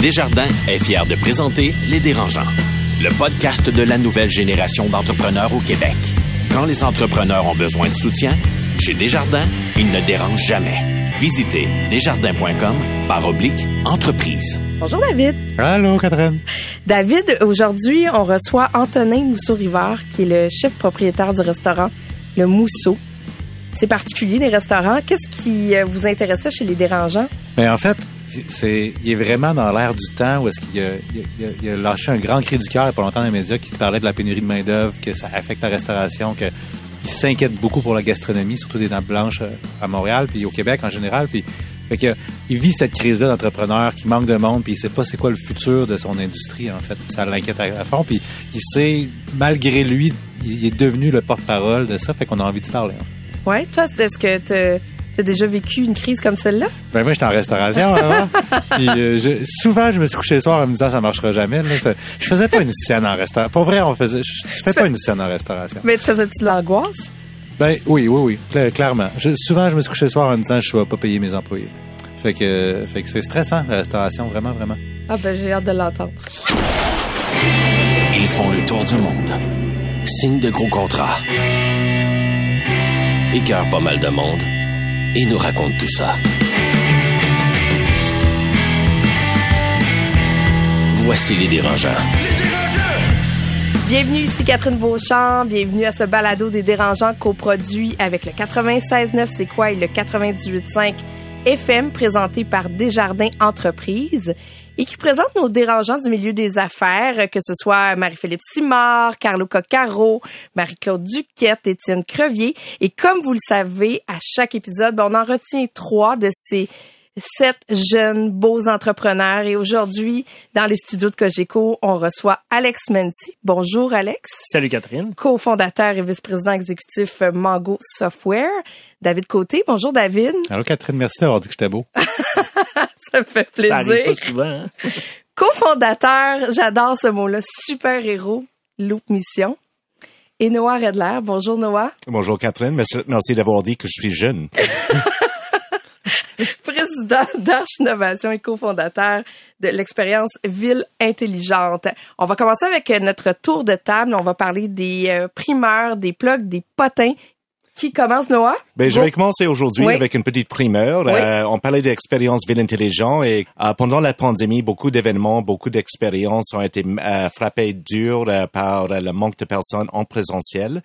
Desjardins est fier de présenter Les Dérangeants, le podcast de la nouvelle génération d'entrepreneurs au Québec. Quand les entrepreneurs ont besoin de soutien, chez Desjardins, ils ne dérangent jamais. Visitez desjardins.com par oblique entreprise. Bonjour David. Allô Catherine. David, aujourd'hui, on reçoit Antonin Mousseau-Rivard, qui est le chef propriétaire du restaurant Le Mousseau. C'est particulier, les restaurants. Qu'est-ce qui euh, vous intéressait chez les dérangeants? Ben, en fait, c'est, il est vraiment dans l'air du temps où est-ce qu'il a, il a, lâché un grand cri du cœur il y a pas longtemps dans les médias qui parlait de la pénurie de main-d'œuvre, que ça affecte la restauration, que il s'inquiète beaucoup pour la gastronomie, surtout des nappes blanches euh, à Montréal, puis au Québec en général. Puis, fait que, il vit cette crise-là d'entrepreneur qui manque de monde, puis il sait pas c'est quoi le futur de son industrie, en fait. Ça l'inquiète à, fond. Puis il sait, malgré lui, il est devenu le porte-parole de ça, fait qu'on a envie de parler. Ouais, toi, est-ce que tu as déjà vécu une crise comme celle-là? Ben moi, j'étais en restauration avant. Puis, euh, je- souvent, je me suis couché le soir en me disant ça marchera jamais. Là. Ça- je faisais pas une scène en restauration. Pour vrai, on faisait. Je, je fais pas une scène en restauration. Mais tu faisais-tu de l'angoisse? Ben oui, oui, oui, cla- clairement. Je- souvent, je me suis couché le soir en me disant je vais pas payer mes employés. Fait que, fait que c'est stressant la restauration, vraiment, vraiment. Ah ben, j'ai hâte de l'entendre. Ils font le tour du monde. Signent de gros contrats. Écœurent pas mal de monde. Et nous racontent tout ça. Voici les dérangeants. Bienvenue ici Catherine Beauchamp, bienvenue à ce balado des dérangeants coproduit avec le 96.9 C'est quoi et le 98.5 FM présenté par Desjardins Entreprises et qui présente nos dérangeants du milieu des affaires, que ce soit Marie-Philippe Simard, Carlo Coccaro, Marie-Claude Duquette, Étienne Crevier. Et comme vous le savez, à chaque épisode, ben, on en retient trois de ces sept jeunes beaux entrepreneurs. Et aujourd'hui, dans les studios de Cogeco, on reçoit Alex Mency. Bonjour Alex, Salut Catherine. cofondateur et vice-président exécutif Mango Software. David Côté, bonjour David. Alors Catherine, merci d'avoir dit que j'étais beau. Ça me fait Ça arrive plaisir. pas souvent. Hein? Cofondateur, j'adore ce mot-là, super-héros, Loop Mission. Et Noah Redler, bonjour Noah. Bonjour Catherine, merci, merci d'avoir dit que je suis jeune. président Innovation et cofondateur de l'expérience Ville Intelligente. On va commencer avec euh, notre tour de table. On va parler des euh, primeurs, des plugs, des potins. Qui commence, Noah? Ben, je vais commencer aujourd'hui Oui. avec une petite primeur. Oui. Euh, on parlait d'expérience ville intelligent et euh, pendant la pandémie, beaucoup d'événements, beaucoup d'expériences ont été euh, frappées dur euh, par le manque de personnes en présentiel.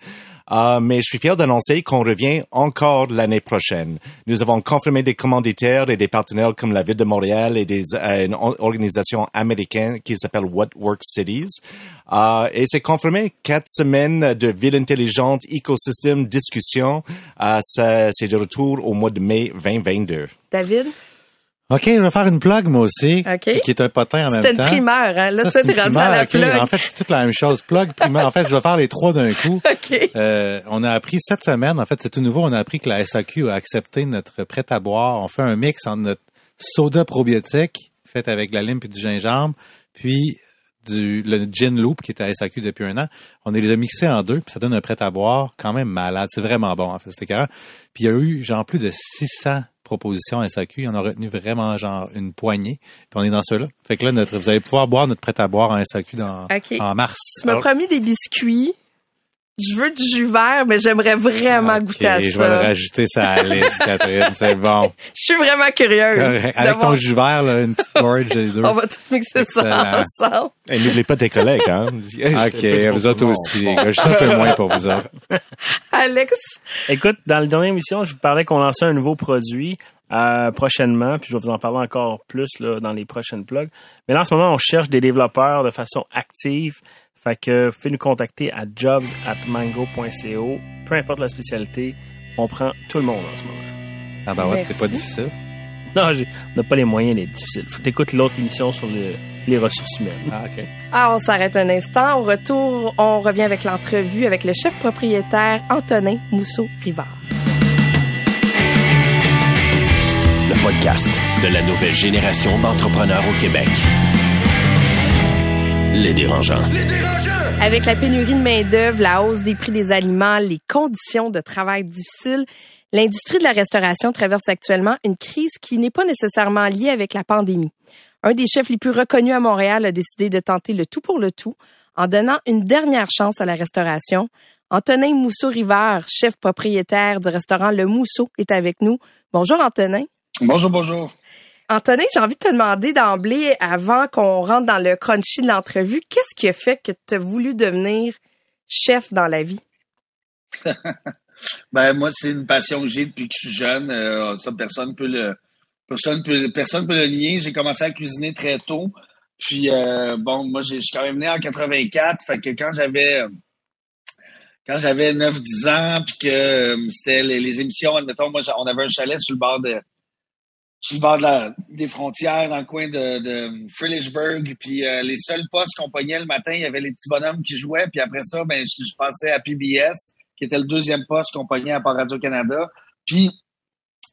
Euh, mais je suis fier d'annoncer qu'on revient encore l'année prochaine. Nous avons confirmé des commanditaires et des partenaires comme la Ville de Montréal et des euh, une organisation américaine qui s'appelle What Works Cities. Euh, et c'est confirmé quatre semaines de ville intelligente, écosystème, discussion. Euh, ça, c'est de retour au mois de mai 2022. David? OK, je vais faire une plug, moi aussi. OK. Qui est un potin en même C'était temps. une primeur, hein? Là, Ça, tu es c'est une rendu à la. En fait, c'est toute la même chose. Plug, primeur. En fait, je vais faire les trois d'un coup. OK. Euh, on a appris cette semaine, en fait, c'est tout nouveau, on a appris que la SAQ a accepté notre prêt à boire. On fait un mix entre notre soda probiotique, fait avec de la lime et du gingembre, puis du le gin loop qui était à SAQ depuis un an. On les a mixés en deux, puis ça donne un prêt à boire quand même malade. C'est vraiment bon, en fait, c'était carré. Puis il y a eu, genre, plus de 600 propositions à SAQ. On a retenu vraiment, genre, une poignée. Puis on est dans ceux-là. Fait que là, notre, vous allez pouvoir boire notre prêt à boire en SAQ dans, en mars. Tu m'as promis des biscuits. Je veux du jus vert, mais j'aimerais vraiment goûter à je vais le ça. rajouter ça à la liste, Catherine. C'est bon. Je suis vraiment curieuse. Avec ton jus vert, là, une petite gorge, les deux. On va tout mixer ça ensemble. Et n'oubliez pas tes collègues, hein. OK, vous autres aussi. Je suis un peu moins pour vous autres. Alex, Écoute, dans la dernière émission, je vous parlais qu'on lançait un nouveau produit euh, prochainement, puis je vais vous en parler encore plus là, dans les prochaines plugs. Mais là, en ce moment, on cherche des développeurs de façon active. Fait que pouvez nous contacter à jobs at mango.co. Peu importe la spécialité, on prend tout le monde en ce moment. Ah ben ouais, c'est pas difficile. Non, j'ai- on n'a pas les moyens d'être difficile. Faut t'écouter l'autre émission sur le- les ressources humaines. Ah, OK. Ah, on s'arrête un instant. Au retour, on revient avec l'entrevue avec le chef propriétaire Antonin Mousseau-Rivard. Le podcast de la nouvelle génération d'entrepreneurs au Québec. Les dérangeants. Avec la pénurie de main-d'œuvre, la hausse des prix des aliments, les conditions de travail difficiles, l'industrie de la restauration traverse actuellement une crise qui n'est pas nécessairement liée avec la pandémie. un des chefs les plus reconnus à Montréal a décidé de tenter le tout pour le tout en donnant une dernière chance à la restauration. Antonin Mousseau-Rivard, chef propriétaire du restaurant Le Mousseau, est avec nous. Bonjour Antonin. Bonjour, bonjour. Antonin, j'ai envie de te demander d'emblée, avant qu'on rentre dans le crunchy de l'entrevue, qu'est-ce qui a fait que tu as voulu devenir chef dans la vie? ben, moi, c'est une passion que j'ai depuis que je suis jeune. Euh, personne peut le, personne peut, personne peut le nier. J'ai commencé à cuisiner très tôt. Puis, euh, bon, moi, je suis quand même né en 84. Fait que quand j'avais, quand j'avais 9-10 ans, puis que euh, c'était les, émissions, admettons, moi, on avait un chalet sur le bord de, sur le bord de la, des frontières, dans le coin de, de. Puis euh, les seuls postes qu'on pognait le matin, il y avait les petits bonhommes qui jouaient. Puis après ça, ben, je, je passais à PBS, qui était le deuxième poste qu'on pognait à part Radio-Canada. Puis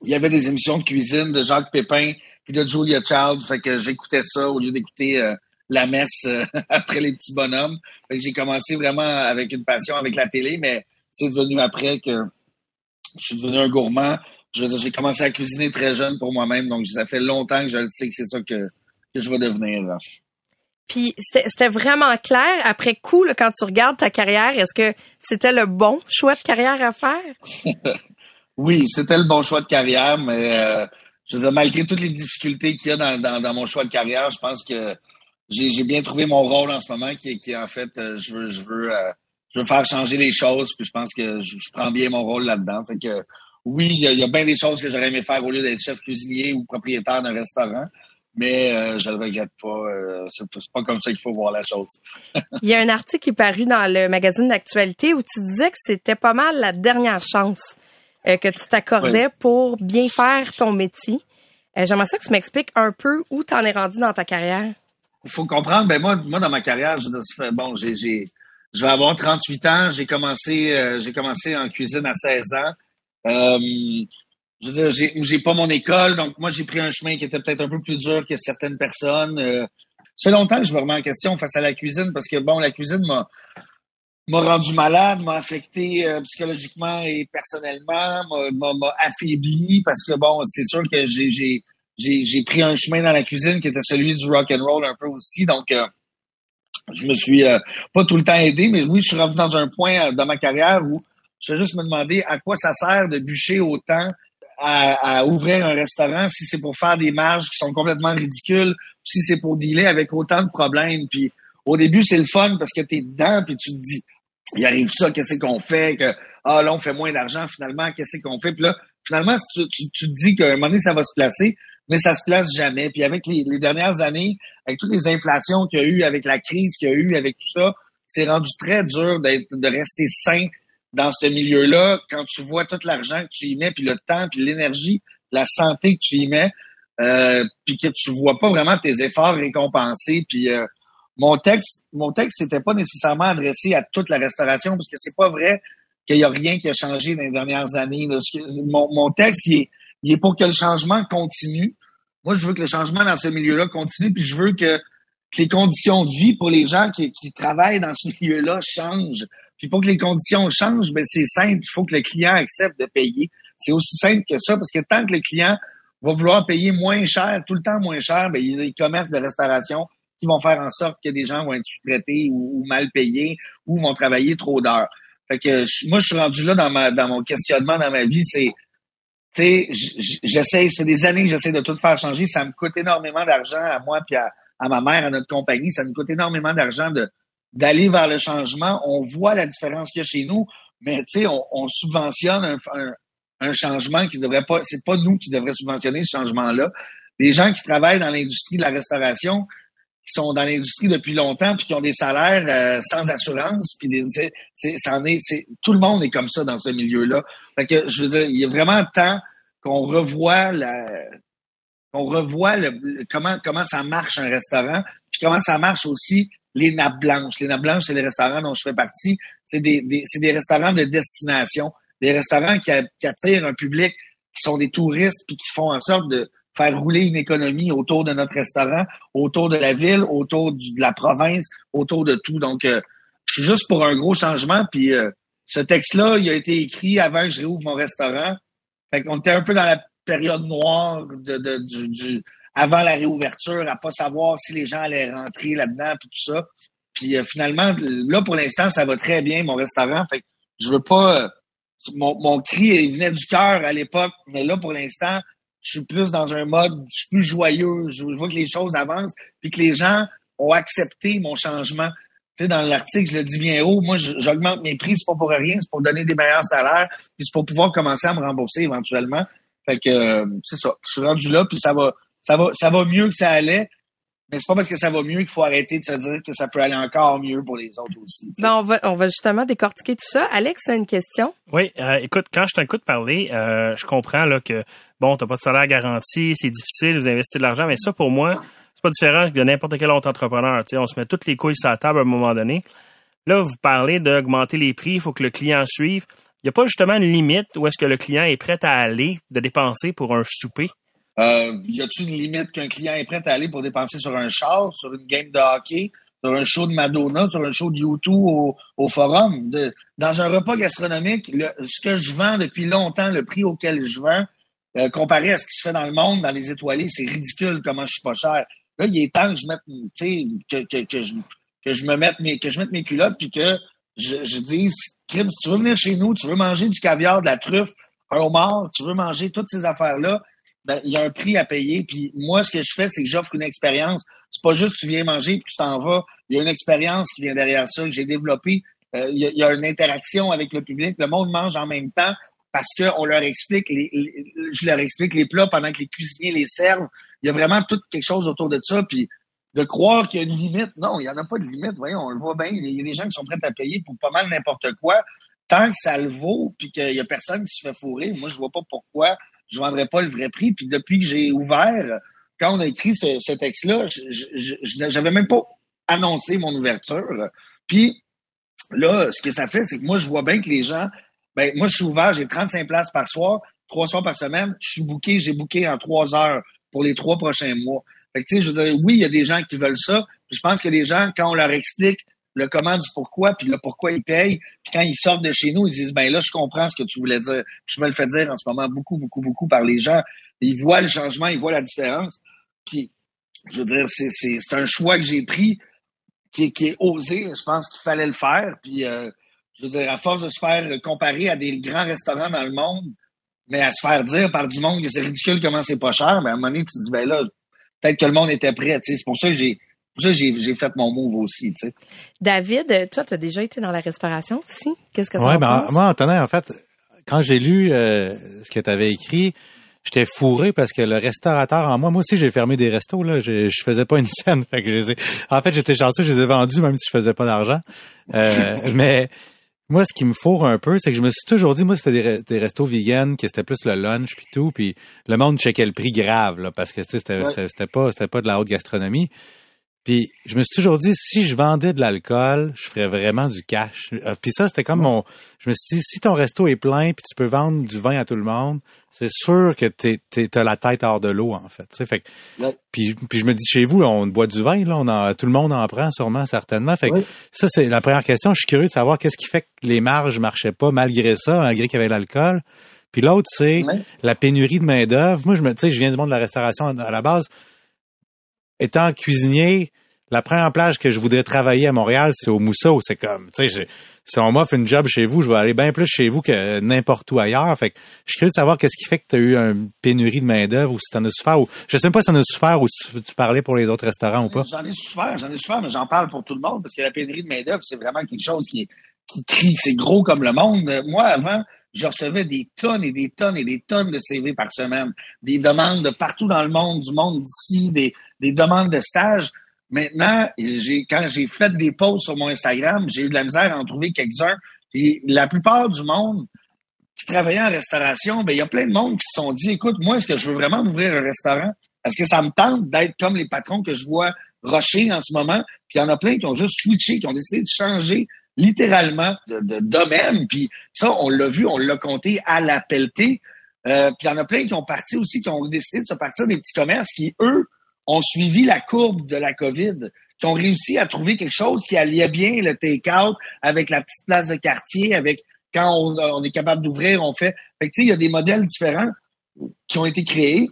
il y avait des émissions de cuisine de Jacques Pépin puis de Julia Child. Fait que j'écoutais ça au lieu d'écouter euh, la messe euh, après les petits bonhommes. Fait que j'ai commencé vraiment avec une passion avec la télé, mais c'est devenu après que je suis devenu un gourmand. Je j'ai commencé à cuisiner très jeune pour moi-même, donc ça fait longtemps que je sais que c'est ça que, je vais devenir. Puis c'était vraiment clair après coup quand tu regardes ta carrière, est-ce que c'était le bon choix de carrière à faire? Oui, c'était le bon choix de carrière, mais euh, je veux dire, malgré toutes les difficultés qu'il y a dans, mon choix de carrière, je pense que j'ai bien trouvé mon rôle en ce moment, qui est en fait, euh, je veux, je veux, euh, je veux faire changer les choses, puis je pense que je, prends bien mon rôle là-dedans. Fait que oui, il y, a, bien des choses que j'aurais aimé faire au lieu d'être chef cuisinier ou propriétaire d'un restaurant. Mais euh, je ne le regrette pas. Euh, c'est pas comme ça qu'il faut voir la chose. il y a un article qui est paru dans le magazine d'actualité où tu disais que c'était pas mal la dernière chance euh, que tu t'accordais pour bien faire ton métier. J'aimerais ça que tu m'expliques un peu où tu en es rendu dans ta carrière. Il faut comprendre, ben moi, moi dans ma carrière, je, bon, j'ai, je vais avoir 38 ans. J'ai commencé, j'ai commencé en cuisine à 16 ans. Euh, je veux dire, j'ai pas mon école, donc moi j'ai pris un chemin qui était peut-être un peu plus dur que certaines personnes. Euh, longtemps que je me remets en question face à la cuisine parce que bon, la cuisine m'a m'a rendu malade, m'a affecté euh, psychologiquement et personnellement, m'a affaibli parce que bon, c'est sûr que j'ai j'ai j'ai pris un chemin dans la cuisine qui était celui du rock and roll un peu aussi, donc euh, je me suis pas tout le temps aidé, mais oui, je suis revenu dans un point dans ma carrière où je vais juste me demander à quoi ça sert de bûcher autant à, ouvrir un restaurant si c'est pour faire des marges qui sont complètement ridicules, si c'est pour dealer avec autant de problèmes. Puis au début, c'est le fun parce que tu es dedans puis tu te dis, il arrive ça, qu'est-ce qu'on fait? Que, ah là, on fait moins d'argent finalement, qu'est-ce qu'on fait? Puis là, finalement, tu, tu, te dis qu'à un moment donné, ça va se placer, mais ça se place jamais. Puis avec les, les dernières années, avec toutes les inflations qu'il y a eu, avec la crise qu'il y a eu, avec tout ça, c'est rendu très dur de rester sain dans ce milieu-là, quand tu vois tout l'argent que tu y mets, puis le temps, puis l'énergie, la santé que tu y mets, euh, puis que tu vois pas vraiment tes efforts récompensés, puis euh, mon texte, mon texte n'était pas nécessairement adressé à toute la restauration, parce que c'est pas vrai qu'il y a rien qui a changé dans les dernières années. Mon, texte, il est, pour que le changement continue. Moi, je veux que le changement dans ce milieu-là continue, puis je veux que, les conditions de vie pour les gens qui travaillent dans ce milieu-là changent. Puis pour que les conditions changent, ben c'est simple, il faut que le client accepte de payer. C'est aussi simple que ça, parce que tant que le client va vouloir payer moins cher, tout le temps moins cher, ben, il y a des commerces de restauration qui vont faire en sorte que des gens vont être sous-traités ou, mal payés ou vont travailler trop d'heures. Fait que moi, je suis rendu là dans ma dans mon questionnement dans ma vie, c'est tu sais, j'essaie, ça fait des années que j'essaie de tout faire changer. Ça me coûte énormément d'argent à moi puis à, à ma mère, à notre compagnie. Ça me coûte énormément d'argent de, d'aller vers le changement. On voit la différence qu'il y a chez nous, mais sais, on, subventionne un, changement qui devrait pas, c'est pas nous qui devrait subventionner ce changement-là. Les gens qui travaillent dans l'industrie de la restauration, qui sont dans l'industrie depuis longtemps, puis qui ont des salaires euh, sans assurance, puis c'est, tout le monde est comme ça dans ce milieu-là. Fait je veux dire, il y a vraiment temps qu'on revoie la, qu'on revoie comment comment ça marche un restaurant, puis comment ça marche aussi les nappes blanches. Les nappes blanches, c'est les restaurants dont je fais partie. C'est des, des, des restaurants de destination, des restaurants qui, attirent un public qui sont des touristes puis qui font en sorte de faire rouler une économie autour de notre restaurant, autour de la ville, autour de la province, autour de tout. Donc, euh, je suis juste pour un gros changement. Puis euh, ce texte-là, il a été écrit avant que je réouvre mon restaurant. Fait qu'on était un peu dans la période noire de, du, du avant la réouverture, à pas savoir si les gens allaient rentrer là-dedans, puis tout ça. Puis euh, finalement, là, pour l'instant, ça va très bien, mon restaurant. Fait que je veux pas... Euh, mon, mon cri venait du cœur à l'époque, mais là, pour l'instant, je suis plus dans un mode, je suis plus joyeux, je, vois que les choses avancent, puis que les gens ont accepté mon changement. Tu sais, dans l'article, je le dis bien haut, moi, j'augmente mes prix, c'est pas pour rien, c'est pour donner des meilleurs salaires, puis c'est pour pouvoir commencer à me rembourser éventuellement. Fait que euh, c'est ça. Je suis rendu là, puis ça va, ça va, ça va mieux que ça allait. Mais c'est pas parce que ça va mieux qu'il faut arrêter de se dire que ça peut aller encore mieux pour les autres aussi. Ben, on va, on va justement décortiquer tout ça. Alex, a une question? Oui, euh, écoute, quand je t'écoute parler, euh, je comprends là que bon, t'as pas de salaire garanti, c'est difficile, vous investissez de l'argent, mais ça pour moi, c'est pas différent de n'importe quel autre entrepreneur. sais, on se met toutes les couilles sur la table à un moment donné. Là, vous parlez d'augmenter les prix, il faut que le client suive. Il n'y a pas justement une limite où est-ce que le client est prêt à aller de dépenser pour un souper? Euh, y a-t-il une limite qu'un client est prêt à aller pour dépenser sur un char, sur une game de hockey, sur un show de Madonna, sur un show de YouTube au, au forum? dans un repas gastronomique, ce que je vends depuis longtemps, le prix auquel je vends, euh, comparé à ce qui se fait dans le monde, dans les étoilés, c'est ridicule comment je suis pas cher. Là, il est temps que je mette, sais, que, que, je, que je me mette mes, que je mette mes culottes puis que je, je dise, Crime, si tu veux venir chez nous, tu veux manger du caviar, de la truffe, un homard, tu veux manger toutes ces affaires-là, ben, il y a un prix à payer. Puis moi, ce que je fais, c'est que j'offre une expérience. C'est pas juste tu viens manger puis tu t'en vas. Il y a une expérience qui vient derrière ça que j'ai développée. Euh, il, y a, une interaction avec le public. Le monde mange en même temps parce qu'on leur explique les, je leur explique les plats pendant que les cuisiniers les servent. Il y a vraiment tout quelque chose autour de ça. Puis de croire qu'il y a une limite, non, il n'y en a pas de limite. Voyons, on le voit bien. Il y a des gens qui sont prêts à payer pour pas mal n'importe quoi. Tant que ça le vaut, puis qu'il y a personne qui se fait fourrer, moi je vois pas pourquoi je vendrais pas le vrai prix. Puis depuis que j'ai ouvert, quand on a écrit ce, texte-là, je n'avais même pas annoncé mon ouverture. Puis là, ce que ça fait, c'est que moi, je vois bien que les gens, ben moi, je suis ouvert, j'ai 35 places par soir, trois soirs par semaine. Je suis booké, j'ai booké en trois heures pour les trois prochains mois. Fait que, tu sais, je veux dire, oui, il y a des gens qui veulent ça. je pense que les gens, quand on leur explique le comment du pourquoi, puis le pourquoi ils payent. Puis quand ils sortent de chez nous, ils disent, ben là, je comprends ce que tu voulais dire. je me le fais dire en ce moment beaucoup, beaucoup, beaucoup par les gens. Ils voient le changement, ils voient la différence. Puis, je veux dire, c'est un choix que j'ai pris qui est, qui est osé. Je pense qu'il fallait le faire. Puis, euh, je veux dire, à force de se faire comparer à des grands restaurants dans le monde, mais à se faire dire par du monde que c'est ridicule comment c'est pas cher, ben à un moment donné, tu te dis, ben là, peut-être que le monde était prêt. C'est pour ça que j'ai ça, j'ai fait mon move aussi, tu sais. David, toi, tu as déjà été dans la restauration aussi? Qu'est-ce que tu ouais, ben, Moi, Antonin, en fait, quand j'ai lu euh, ce que tu avais écrit, j'étais fourré parce que le restaurateur en moi, moi aussi, j'ai fermé des restos, là. Je, je faisais pas une scène. Fait que je en fait, j'étais chanceux, je les ai vendus même si je faisais pas d'argent. Euh, mais moi, ce qui me fourre un peu, c'est que je me suis toujours dit, moi, c'était des, des restos vegan, que c'était plus le lunch puis tout, puis le monde checkait le prix grave, là, parce que c'était c'était pas c'était pas de la haute gastronomie. Puis je me suis toujours dit, si je vendais de l'alcool, je ferais vraiment du cash. Euh, puis ça, c'était comme mon... Je me suis dit, si ton resto est plein puis tu peux vendre du vin à tout le monde, c'est sûr que tu as la tête hors de l'eau, en fait. fait puis, puis je me dis, chez vous, on boit du vin, là, on en, tout le monde en prend sûrement, certainement. Fait que ça, c'est la première question. Je suis curieux de savoir qu'est-ce qui fait que les marges marchaient pas malgré ça, malgré qu'il y avait l'alcool. Puis l'autre, c'est la pénurie de main-d'œuvre. Moi, je me, tu sais, je viens du monde de la restauration à la base étant cuisinier, la première plage que je voudrais travailler à Montréal, c'est au Mousseau. C'est comme, tu sais, si on m'offre une job chez vous, je vais aller bien plus chez vous que n'importe où ailleurs. Fait que je suis curieux de savoir qu'est-ce qui fait que tu as eu une pénurie de main-d'œuvre ou si tu en as souffert ou je sais pas si tu en as souffert ou si tu parlais pour les autres restaurants ou pas. J'en ai souffert, j'en ai souffert, mais j'en parle pour tout le monde parce que la pénurie de main-d'œuvre, c'est vraiment quelque chose qui, qui crie, c'est gros comme le monde. Moi, avant, je recevais des tonnes et des tonnes et des tonnes de CV par semaine, des demandes de partout dans le monde, du monde d'ici, des, des demandes de stage. Maintenant, quand j'ai fait des posts sur mon Instagram, j'ai eu de la misère à en trouver quelques-uns. Et la plupart du monde qui travaillait en restauration, ben, il y a plein de monde qui se sont dit, écoute, moi, est-ce que je veux vraiment ouvrir un restaurant? Est-ce que ça me tente d'être comme les patrons que je vois rocher en ce moment? Puis il y en a plein qui ont juste switché, qui ont décidé de changer littéralement de, domaine. Puis ça, on l'a vu, on l'a compté à la pelletée. Euh, puis il y en a plein qui ont parti aussi, qui ont décidé de se partir des petits commerces qui, eux, ont suivi la courbe de la COVID, qui ont réussi à trouver quelque chose qui alliait bien le take-out avec la petite place de quartier, avec quand on, est capable d'ouvrir, on fait. Fait que, tu sais, il y a des modèles différents qui ont été créés.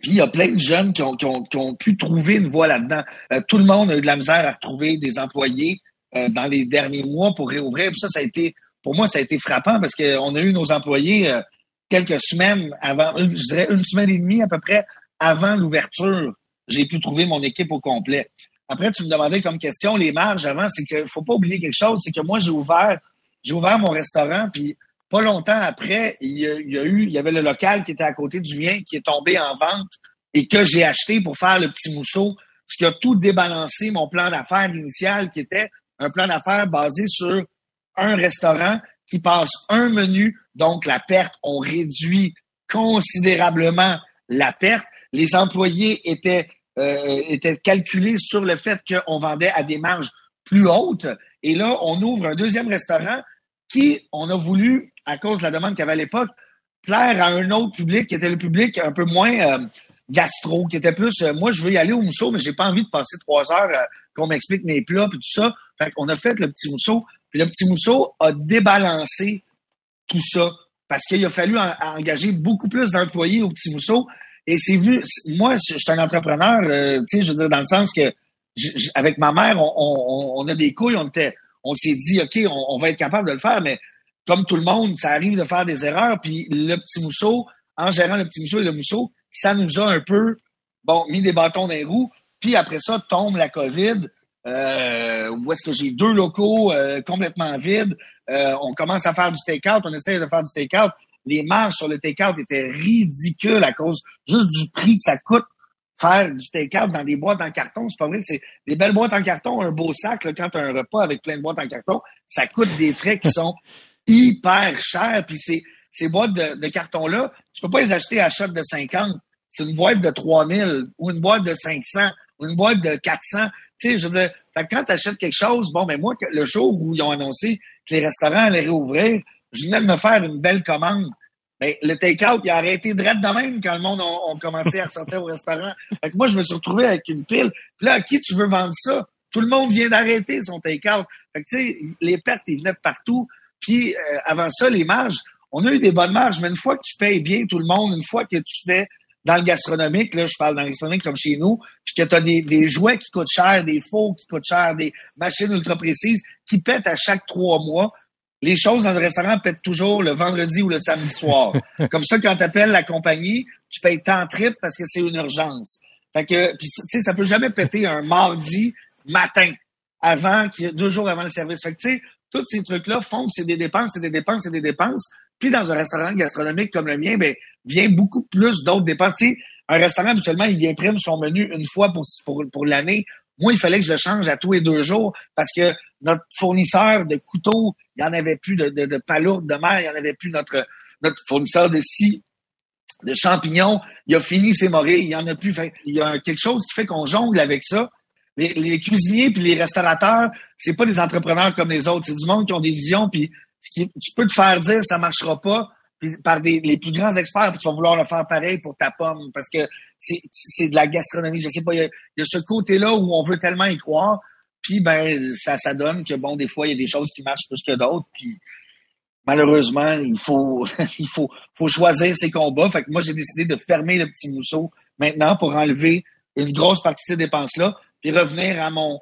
Puis il y a plein de jeunes qui ont, pu trouver une voie là-dedans. Euh, tout le monde a eu de la misère à retrouver des employés euh, dans les derniers mois pour réouvrir. Puis ça, ça a été, pour moi, ça a été frappant parce qu'on a eu nos employés euh, quelques semaines avant, je dirais une semaine et demie à peu près avant l'ouverture. J'ai pu trouver mon équipe au complet. Après, tu me demandais comme question les marges avant, c'est qu'il faut pas oublier quelque chose, c'est que moi, j'ai ouvert, j'ai ouvert mon restaurant, puis pas longtemps après, il y, a, eu, il y avait le local qui était à côté du mien qui est tombé en vente et que j'ai acheté pour faire le petit mousseau, ce qui a tout débalancé mon plan d'affaires initial qui était un plan d'affaires basé sur un restaurant qui passe un menu, donc la perte, on réduit considérablement la perte. Les employés étaient, euh, étaient calculés sur le fait qu'on vendait à des marges plus hautes. Et là, on ouvre un deuxième restaurant qui, on a voulu à cause de la demande qu'il y avait à l'époque, plaire à un autre public qui était le public un peu moins euh, gastro, qui était plus euh, moi je veux y aller au mousseau, mais j'ai pas envie de passer trois heures euh, qu'on m'explique mes plats puis tout ça. Fait qu'on a fait le petit mousseau. Puis le petit mousseau a débalancé tout ça parce qu'il a fallu engager beaucoup plus d'employés au petit mousseau. Et c'est venu, moi, je suis un entrepreneur, tu sais, je veux dire, dans le sens que avec ma mère, on, on, a des couilles, on était, on s'est dit, OK, on, va être capable de le faire, mais comme tout le monde, ça arrive de faire des erreurs. Puis le petit mousseau, en gérant le petit mousseau et le mousseau, ça nous a un peu, bon, mis des bâtons dans les roues. Puis après ça, tombe la COVID. Euh, où est-ce que j'ai deux locaux euh, complètement vides. Euh, on commence à faire du take-out, on essaie de faire du take-out. Les marges sur le take-out étaient ridicules à cause juste du prix que ça coûte faire du take-out dans des boîtes en carton. C'est pas vrai que c'est des belles boîtes en carton, un beau sac, là, quand tu as un repas avec plein de boîtes en carton, ça coûte des frais qui sont hyper cher. Puis ces, ces boîtes de, carton-là, tu peux pas les acheter à choc de 50. C'est une boîte de 3000 ou une boîte de 500 ou une boîte de 400. Tu sais, je veux dire, quand tu achètes quelque chose, bon, mais ben moi, le jour où ils ont annoncé que les restaurants allaient réouvrir, je venais de me faire une belle commande. Mais ben, le take-out, il a arrêté de de même quand le monde a, commencé à ressortir au restaurant. Fait que moi, je me suis retrouvé avec une pile. Puis là, à qui tu veux vendre ça? Tout le monde vient d'arrêter son take-out. Fait que, tu sais, les pertes, ils venaient de partout. Puis euh, avant ça, les marges, on a eu des bonnes marges, mais une fois que tu payes bien tout le monde, une fois que tu fais dans le gastronomique, là, je parle dans le gastronomique comme chez nous, puis que tu as des, des, jouets qui coûtent cher, des faux qui coûtent cher, des machines ultra précises qui pètent à chaque trois mois. Les choses dans le restaurant pètent toujours le vendredi ou le samedi soir. comme ça, quand tu appelles la compagnie, tu payes tant trip parce que c'est une urgence. Fait que, tu sais, ça peut jamais péter un mardi matin avant, deux jours avant le service. Fait que, tu sais, tous ces trucs-là font que c'est des dépenses, c'est des dépenses, c'est des dépenses. Puis dans un restaurant gastronomique comme le mien, ben, vient beaucoup plus d'autres dépenses. Tu sais, un restaurant, habituellement, il imprime son menu une fois pour, pour, pour l'année. Moi, il fallait que je le change à tous les deux jours parce que notre fournisseur de couteaux, il n'y en avait plus de, de, de palourdes de mer, il n'y en avait plus notre, fournisseur de scie, de champignons, il a fini ses morilles, il y en a plus. il y a quelque chose qui fait qu'on jongle avec ça les, cuisiniers puis les restaurateurs, c'est pas des entrepreneurs comme les autres. C'est du monde qui ont des visions, puis tu peux te faire dire ça marchera pas par les plus grands experts, puis tu vas vouloir le faire pareil pour ta pomme, parce que c'est de la gastronomie. Je sais pas, il y a, ce côté-là où on veut tellement y croire, puis ben ça, ça donne que bon, des fois, il y a des choses qui marchent plus que d'autres, puis malheureusement, il faut il faut, faut choisir ses combats. Fait que moi, j'ai décidé de fermer le petit mousseau maintenant pour enlever une grosse partie de ces dépenses-là puis revenir à mon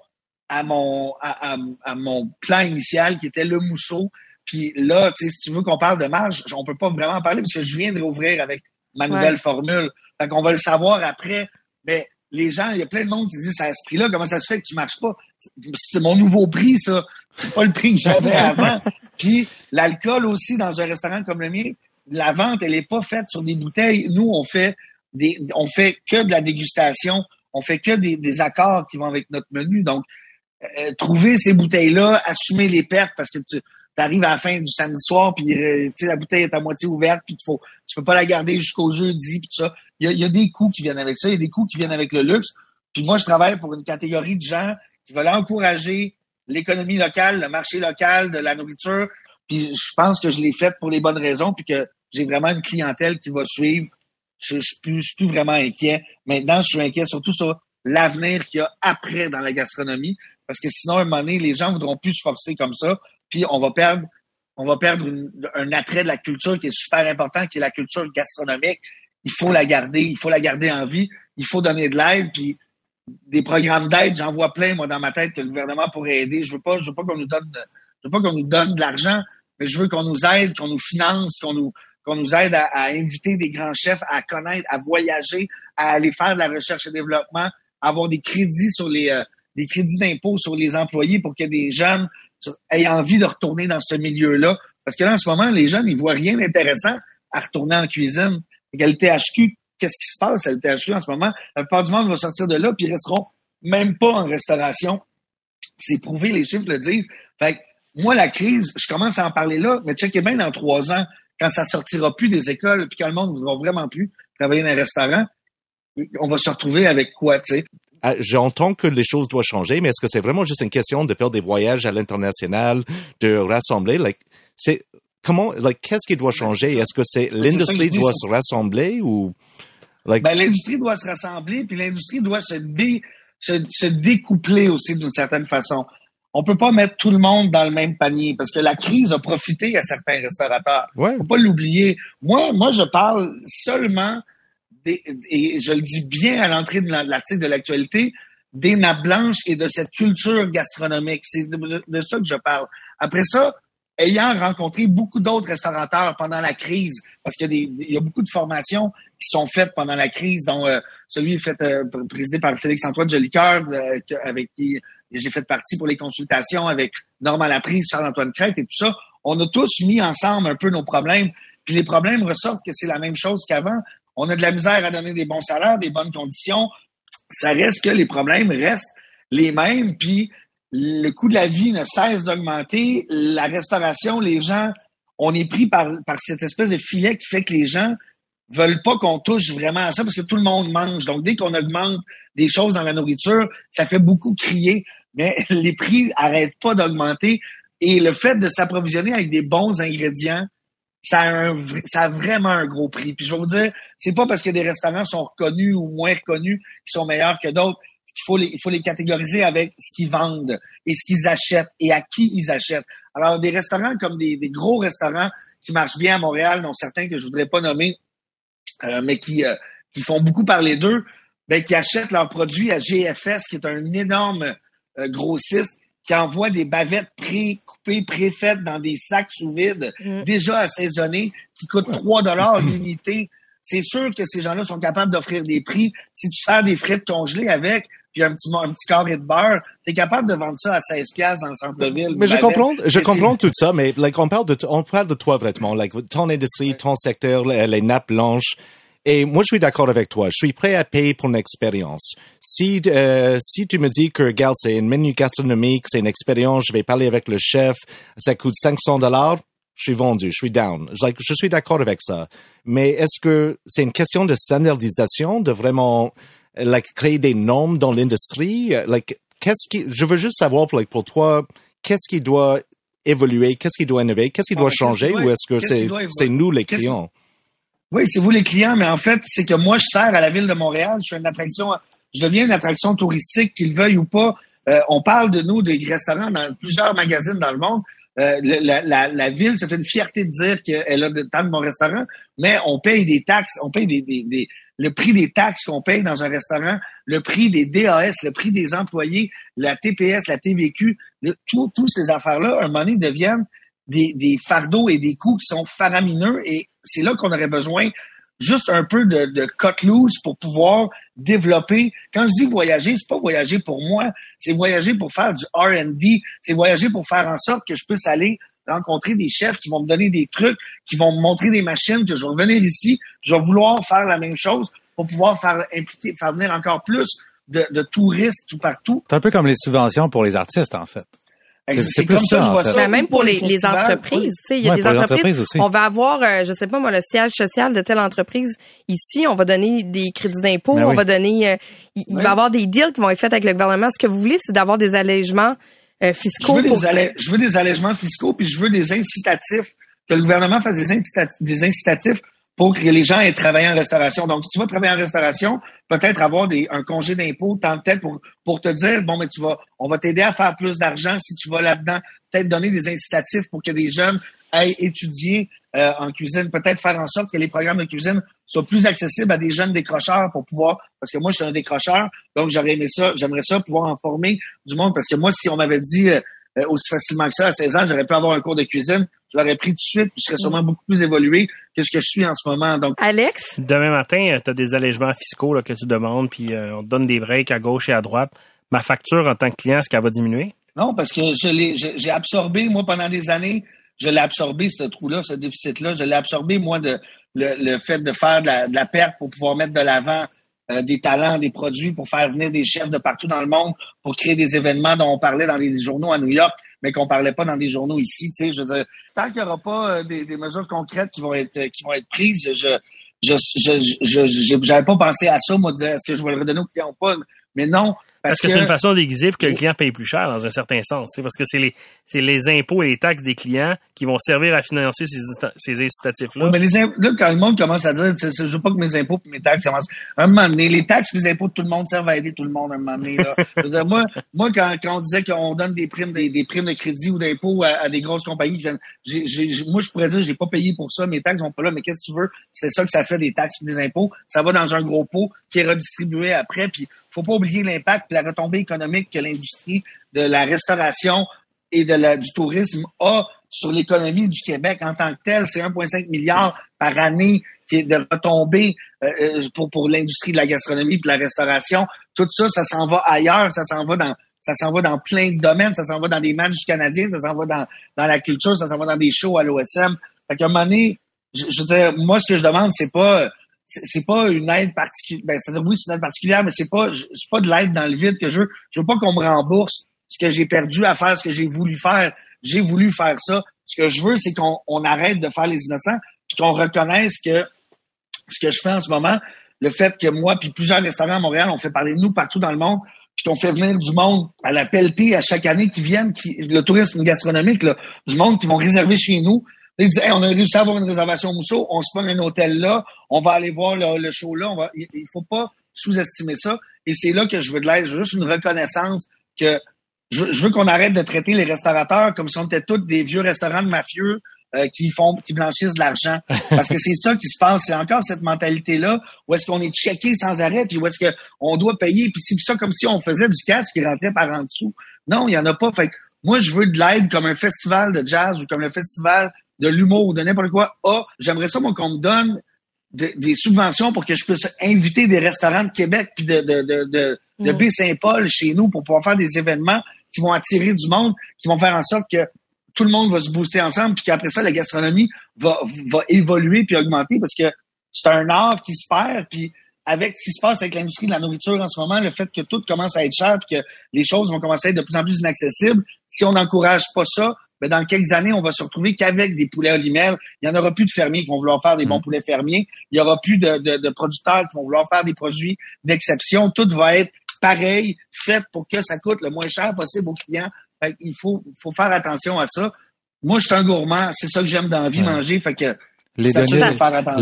à mon à, mon plan initial qui était le mousseau. Puis là, si tu veux qu'on parle de marge, on peut pas vraiment en parler parce que je viens de rouvrir avec ma nouvelle formule. Fait qu'on va le savoir après. Mais les gens, il y a plein de monde qui disent à ce prix-là, comment ça se fait que tu marches pas? C'est mon nouveau prix, ça. C'est pas le prix que j'avais avant. Puis l'alcool aussi dans un restaurant comme le mien, la vente, elle est pas faite sur des bouteilles. Nous, on fait des, on fait que de la dégustation on fait que des, accords qui vont avec notre menu. Donc, euh, trouver ces bouteilles-là, assumer les pertes parce que tu arrives à la fin du samedi soir, puis euh, la bouteille est à moitié ouverte, puis faut, tu peux pas la garder jusqu'au jeudi, puis tout ça. Il y a, des coûts qui viennent avec ça, il y a des coûts qui viennent avec le luxe. Puis moi, je travaille pour une catégorie de gens qui veulent encourager l'économie locale, le marché local de la nourriture. Puis je pense que je l'ai fait pour les bonnes raisons, puis que j'ai vraiment une clientèle qui va suivre je, suis, suis plus vraiment inquiet. Maintenant, je suis inquiet surtout sur l'avenir qu'il y a après dans la gastronomie, parce que sinon, à un moment donné, les gens voudront plus se forcer comme ça, puis on va perdre, on va perdre un attrait de la culture qui est super important, qui est la culture gastronomique, il faut la garder, il faut la garder en vie, il faut donner de l'aide, puis des programmes d'aide, j'en vois plein, moi, dans ma tête, que le gouvernement pourrait aider. Je veux pas, je veux pas qu'on nous donne, je veux pas qu'on nous donne de l'argent, mais je veux qu'on nous aide, qu'on nous finance, qu'on nous, qu'on nous aide à, inviter des grands chefs à connaître, à voyager, à aller faire de la recherche et développement, à avoir des crédits sur les, euh, des crédits d'impôt sur les employés pour que des jeunes aient envie de retourner dans ce milieu-là. Parce que là, en ce moment, les jeunes, ils voient rien d'intéressant à retourner en cuisine. Et le THQ, qu'est-ce qui se passe? À le THQ en ce moment? La plupart du monde va sortir de là, puis ils resteront même pas en restauration. C'est prouvé, les chiffres le disent. Fait que, moi, la crise, je commence à en parler là, mais checkez bien dans trois ans, quand ça sortira plus des écoles, puis quand le monde ne va vraiment plus travailler dans un restaurant, on va se retrouver avec quoi, tu sais? Ah, j'entends que les choses doivent changer, mais est-ce que c'est vraiment juste une question de faire des voyages à l'international, de rassembler? Like, c'est comment, like, qu'est-ce qui doit changer? Est-ce que c'est l'industrie doit se rassembler ou? Like... Ben, l'industrie doit se rassembler, puis l'industrie doit se, dé, se, se découpler aussi d'une certaine façon. On peut pas mettre tout le monde dans le même panier parce que la crise a profité à certains restaurateurs. Ouais. Faut pas l'oublier. Moi, moi, je parle seulement et je le dis bien à l'entrée de l'article de l'actualité, des nappes blanches et de cette culture gastronomique. C'est de, ça que je parle. Après ça, ayant rencontré beaucoup d'autres restaurateurs pendant la crise, parce qu'il y, a beaucoup de formations qui sont faites pendant la crise, dont euh, celui fait euh, présidé par Félix-Antoine Jolicoeur, euh, avec qui j'ai fait partie pour les consultations avec Normand Laprise, Charles-Antoine Crête et tout ça. On a tous mis ensemble un peu nos problèmes, puis les problèmes ressortent que c'est la même chose qu'avant. On a de la misère à donner des bons salaires, des bonnes conditions. Ça reste que les problèmes restent les mêmes, puis le coût de la vie ne cesse d'augmenter. La restauration, les gens, on est pris par, par cette espèce de filet qui fait que les gens veulent pas qu'on touche vraiment à ça parce que tout le monde mange. Donc, dès qu'on augmente des choses dans la nourriture, ça fait beaucoup crier, mais les prix arrêtent pas d'augmenter. Et le fait de s'approvisionner avec des bons ingrédients, ça a, un, ça a vraiment un gros prix. Puis je vais vous dire, c'est pas parce que des restaurants sont reconnus ou moins reconnus qui sont meilleurs que d'autres il faut les, il faut les catégoriser avec ce qu'ils vendent et ce qu'ils achètent et à qui ils achètent. Alors, des restaurants comme des, des gros restaurants qui marchent bien à Montréal, dont certains que je voudrais pas nommer, euh, mais qui, euh, qui font beaucoup parler d'eux, ben, qui achètent leurs produits à GFS, qui est un énorme euh, grossiste, qui envoie des bavettes pré-coupées, pré-faites dans des sacs sous vide, mm. déjà assaisonnés, qui coûtent 3 dollars l'unité. C'est sûr que ces gens-là sont capables d'offrir des prix. Si tu sers des frites congelées avec, puis un petit, un petit carré de beurre, tu es capable de vendre ça à 16 pièces dans le centre-ville. Mais je comprends, je comprends tout ça, mais like, on parle de, on parle de toi vraiment, like, ton industrie, ton secteur, les, nappes blanches. Et moi, je suis d'accord avec toi. Je suis prêt à payer pour une expérience. Si euh, si tu me dis que, regarde, c'est une menu gastronomique, c'est une expérience, je vais parler avec le chef, ça coûte 500 dollars, je suis vendu, je suis down. Je suis d'accord avec ça. Mais est-ce que c'est une question de standardisation, de vraiment like créer des normes dans l'industrie? Like, qu'est-ce qui, je veux juste savoir, like, pour toi, qu'est-ce qui doit évoluer, qu'est-ce qui doit innover, qu'est-ce qui doit changer, ou est-ce que c'est, c'est nous les clients? Oui, c'est vous les clients, mais en fait, c'est que moi, je sers à la ville de Montréal. Je suis une attraction, je deviens une attraction touristique, qu'ils veuillent ou pas. Euh, on parle de nous, des restaurants dans plusieurs magazines dans le monde. Euh, la, la, la, ville, fait une fierté de dire qu'elle a de tant de bons restaurants, mais on paye des taxes, on paye des, des, des, le prix des taxes qu'on paye dans un restaurant, le prix des DAS, le prix des employés, la TPS, la TVQ, tous ces affaires-là, un moment donné, deviennent des, des, fardeaux et des coûts qui sont faramineux et c'est là qu'on aurait besoin juste un peu de, de cut loose pour pouvoir développer. Quand je dis voyager, c'est pas voyager pour moi, c'est voyager pour faire du R&D, c'est voyager pour faire en sorte que je puisse aller rencontrer des chefs qui vont me donner des trucs, qui vont me montrer des machines, que je vais revenir ici, je vais vouloir faire la même chose pour pouvoir faire impliquer, faire venir encore plus de, de touristes tout partout. C'est un peu comme les subventions pour les artistes, en fait. C'est comme ça, que je vois ça. même pour, les, les, entreprises, tu sais, il y a des entreprises. aussi. On va avoir, euh, je sais pas moi, le siège social de telle entreprise ici. On va donner des crédits d'impôt. Ben on va donner, euh, il, va y avoir des deals qui vont être faits avec le gouvernement. Ce que vous voulez, c'est d'avoir des allègements euh, fiscaux. Je veux, des je veux des allègements fiscaux, puis je veux des incitatifs, que le gouvernement fasse des incitatifs, des incitatifs pour que les gens aient travaillé en restauration. Donc, si tu vas travailler en restauration, peut-être avoir des, un congé d'impôt tant de tel pour, pour te dire, bon, mais tu vas, on va t'aider à faire plus d'argent si tu vas là-dedans. Peut-être donner des incitatifs pour que des jeunes aillent étudier euh, en cuisine, peut-être faire en sorte que les programmes de cuisine soient plus accessibles à des jeunes décrocheurs pour pouvoir, parce que moi, je suis un décrocheur, donc j'aurais aimé ça, j'aimerais ça pouvoir en former du monde, parce que moi, si on m'avait dit euh, euh, aussi facilement que ça, à 16 ans, j'aurais pu avoir un cours de cuisine, je l'aurais pris tout de suite, puis je serais sûrement beaucoup plus évolué que ce que je suis en ce moment. Donc, Alex? Demain matin, tu as des allègements fiscaux là, que tu demandes, puis on te donne des breaks à gauche et à droite. Ma facture en tant que client, est-ce qu'elle va diminuer? Non, parce que je l'ai, j'ai absorbé, moi, pendant des années, je l'ai absorbé, ce trou-là, ce déficit-là. Je l'ai absorbé, moi, de le, fait de faire de la, perte pour pouvoir mettre de l'avant euh, des talents, des produits, pour faire venir des chefs de partout dans le monde, pour créer des événements dont on parlait dans les journaux à New York, mais qu'on parlait pas dans des journaux ici. Tu sais, je veux dire, tant qu'il n'y aura pas euh, des, mesures concrètes qui vont être qui vont être prises, je je j'avais pas pensé à ça, moi, de dire est-ce que je vais le redonner aux clients ou pas? Mais non, parce, que, c'est une façon déguisée pour que le client paye plus cher dans un certain sens. Parce que c'est les, c'est les impôts et les taxes des clients qui vont servir à financer ces, ces incitatifs-là. mais les là, quand le monde commence à dire, je veux pas que mes impôts et mes taxes commencent. À un moment donné, les taxes et les impôts de tout le monde servent à aider tout le monde à un moment donné. Là. je veux dire, moi, moi quand, quand on disait qu'on donne des primes, des, des primes de crédit ou d'impôts à, des grosses compagnies, j'ai, j'ai, moi, je pourrais dire, j'ai pas payé pour ça, mes taxes vont pas là, mais qu'est-ce que tu veux? C'est ça que ça fait des taxes et des impôts. Ça va dans un gros pot qui est redistribué après, puis faut pas oublier l'impact et la retombée économique que l'industrie de la restauration et de la, du tourisme a sur l'économie du Québec en tant que tel. C'est 1,5 milliard par année qui est de retombée euh, euh, pour, pour l'industrie de la gastronomie et de la restauration. Tout ça, ça s'en va ailleurs, ça s'en va dans ça s'en va dans plein de domaines, ça s'en va dans des matchs du Canadien, ça s'en va dans, dans la culture, ça s'en va dans des shows à l'OSM. Fait qu'à un moment donné, je, je veux dire, moi, ce que je demande, c'est pas c'est pas une aide particulière. Ben, c'est-à-dire, oui, c'est une aide particulière, mais c'est pas, c'est pas de l'aide dans le vide que je veux. Je veux pas qu'on me rembourse ce que j'ai perdu à faire ce que j'ai voulu faire. J'ai voulu faire ça. Ce que je veux, c'est qu'on on arrête de faire les innocents, puis qu'on reconnaisse que ce que je fais en ce moment, le fait que moi puis plusieurs restaurants à Montréal, on fait parler de nous partout dans le monde, puis qu'on fait venir du monde à la pelletée à chaque année qui viennent, qui, le tourisme gastronomique, là, du monde qui vont réserver chez nous, ils on a réussi à avoir une réservation Mousseau, on se prend un hôtel là, on va aller voir le, show là. On va, il, ne faut pas sous-estimer ça. Et c'est là que je veux de l'aide. Juste une reconnaissance que je, veux qu'on arrête de traiter les restaurateurs comme si on était tous des vieux restaurants de mafieux euh, qui font, qui blanchissent de l'argent. Parce que c'est ça qui se passe. C'est encore cette mentalité-là où est-ce qu'on est checké sans arrêt, puis où est-ce qu'on doit payer, puis c'est ça comme si on faisait du cash qui rentrait par en dessous. Non, il y en a pas. Fait moi, je veux de l'aide comme un festival de jazz ou comme le festival de l'humour ou de n'importe quoi Ah, j'aimerais ça, moi, qu'on me donne des subventions pour que je puisse inviter des restaurants de Québec puis de, de, de, de, de mm. Baie-Saint-Paul chez nous pour pouvoir faire des événements qui vont attirer du monde, qui vont faire en sorte que tout le monde va se booster ensemble, puis qu'après ça, la gastronomie va, va évoluer puis augmenter parce que c'est un art qui se perd, puis avec ce qui se passe avec l'industrie de la nourriture en ce moment, le fait que tout commence à être cher, puis que les choses vont commencer à être de plus en plus inaccessibles, si on n'encourage pas ça, ben dans quelques années, on va se retrouver qu'avec des poulets olimel. Il n'y en aura plus de fermiers qui vont vouloir faire des bons mm. poulets fermiers. Il n'y aura plus de, de, producteurs qui vont vouloir faire des produits d'exception. Tout va être pareil, fait pour que ça coûte le moins cher possible aux clients. il faut, faut faire attention à ça. Moi, je suis un gourmand. C'est ça que j'aime dans la vie, manger. Fait que les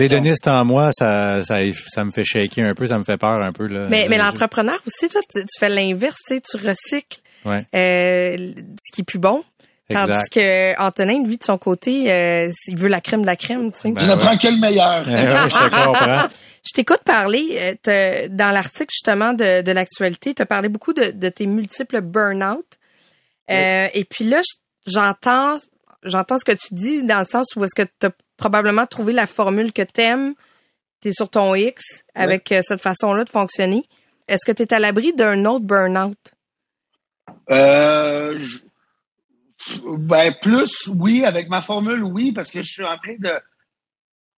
donistes, en moi, ça, ça, ça me fait shaker un peu, ça me fait peur un peu. Là. Mais, mais l'entrepreneur aussi, toi, tu, fais l'inverse, tu, tu recycles ouais. euh, ce qui est plus bon Tandis que Antonin, lui, de son côté, euh, il veut la crème de la crème. Tu sais. Ben je ne prends que le meilleur. je t'écoute parler euh, dans l'article justement de, de l'actualité. Tu as parlé beaucoup de, de tes multiples burn-out. Euh, et puis là, j'entends j'entends ce que tu dis dans le sens où est-ce que tu as probablement trouvé la formule que t'aimes. Tu es sur ton X avec cette façon-là de fonctionner. Est-ce que tu es à l'abri d'un autre burn-out? Euh, ben, plus, oui, avec ma formule, oui, parce que je suis en train de.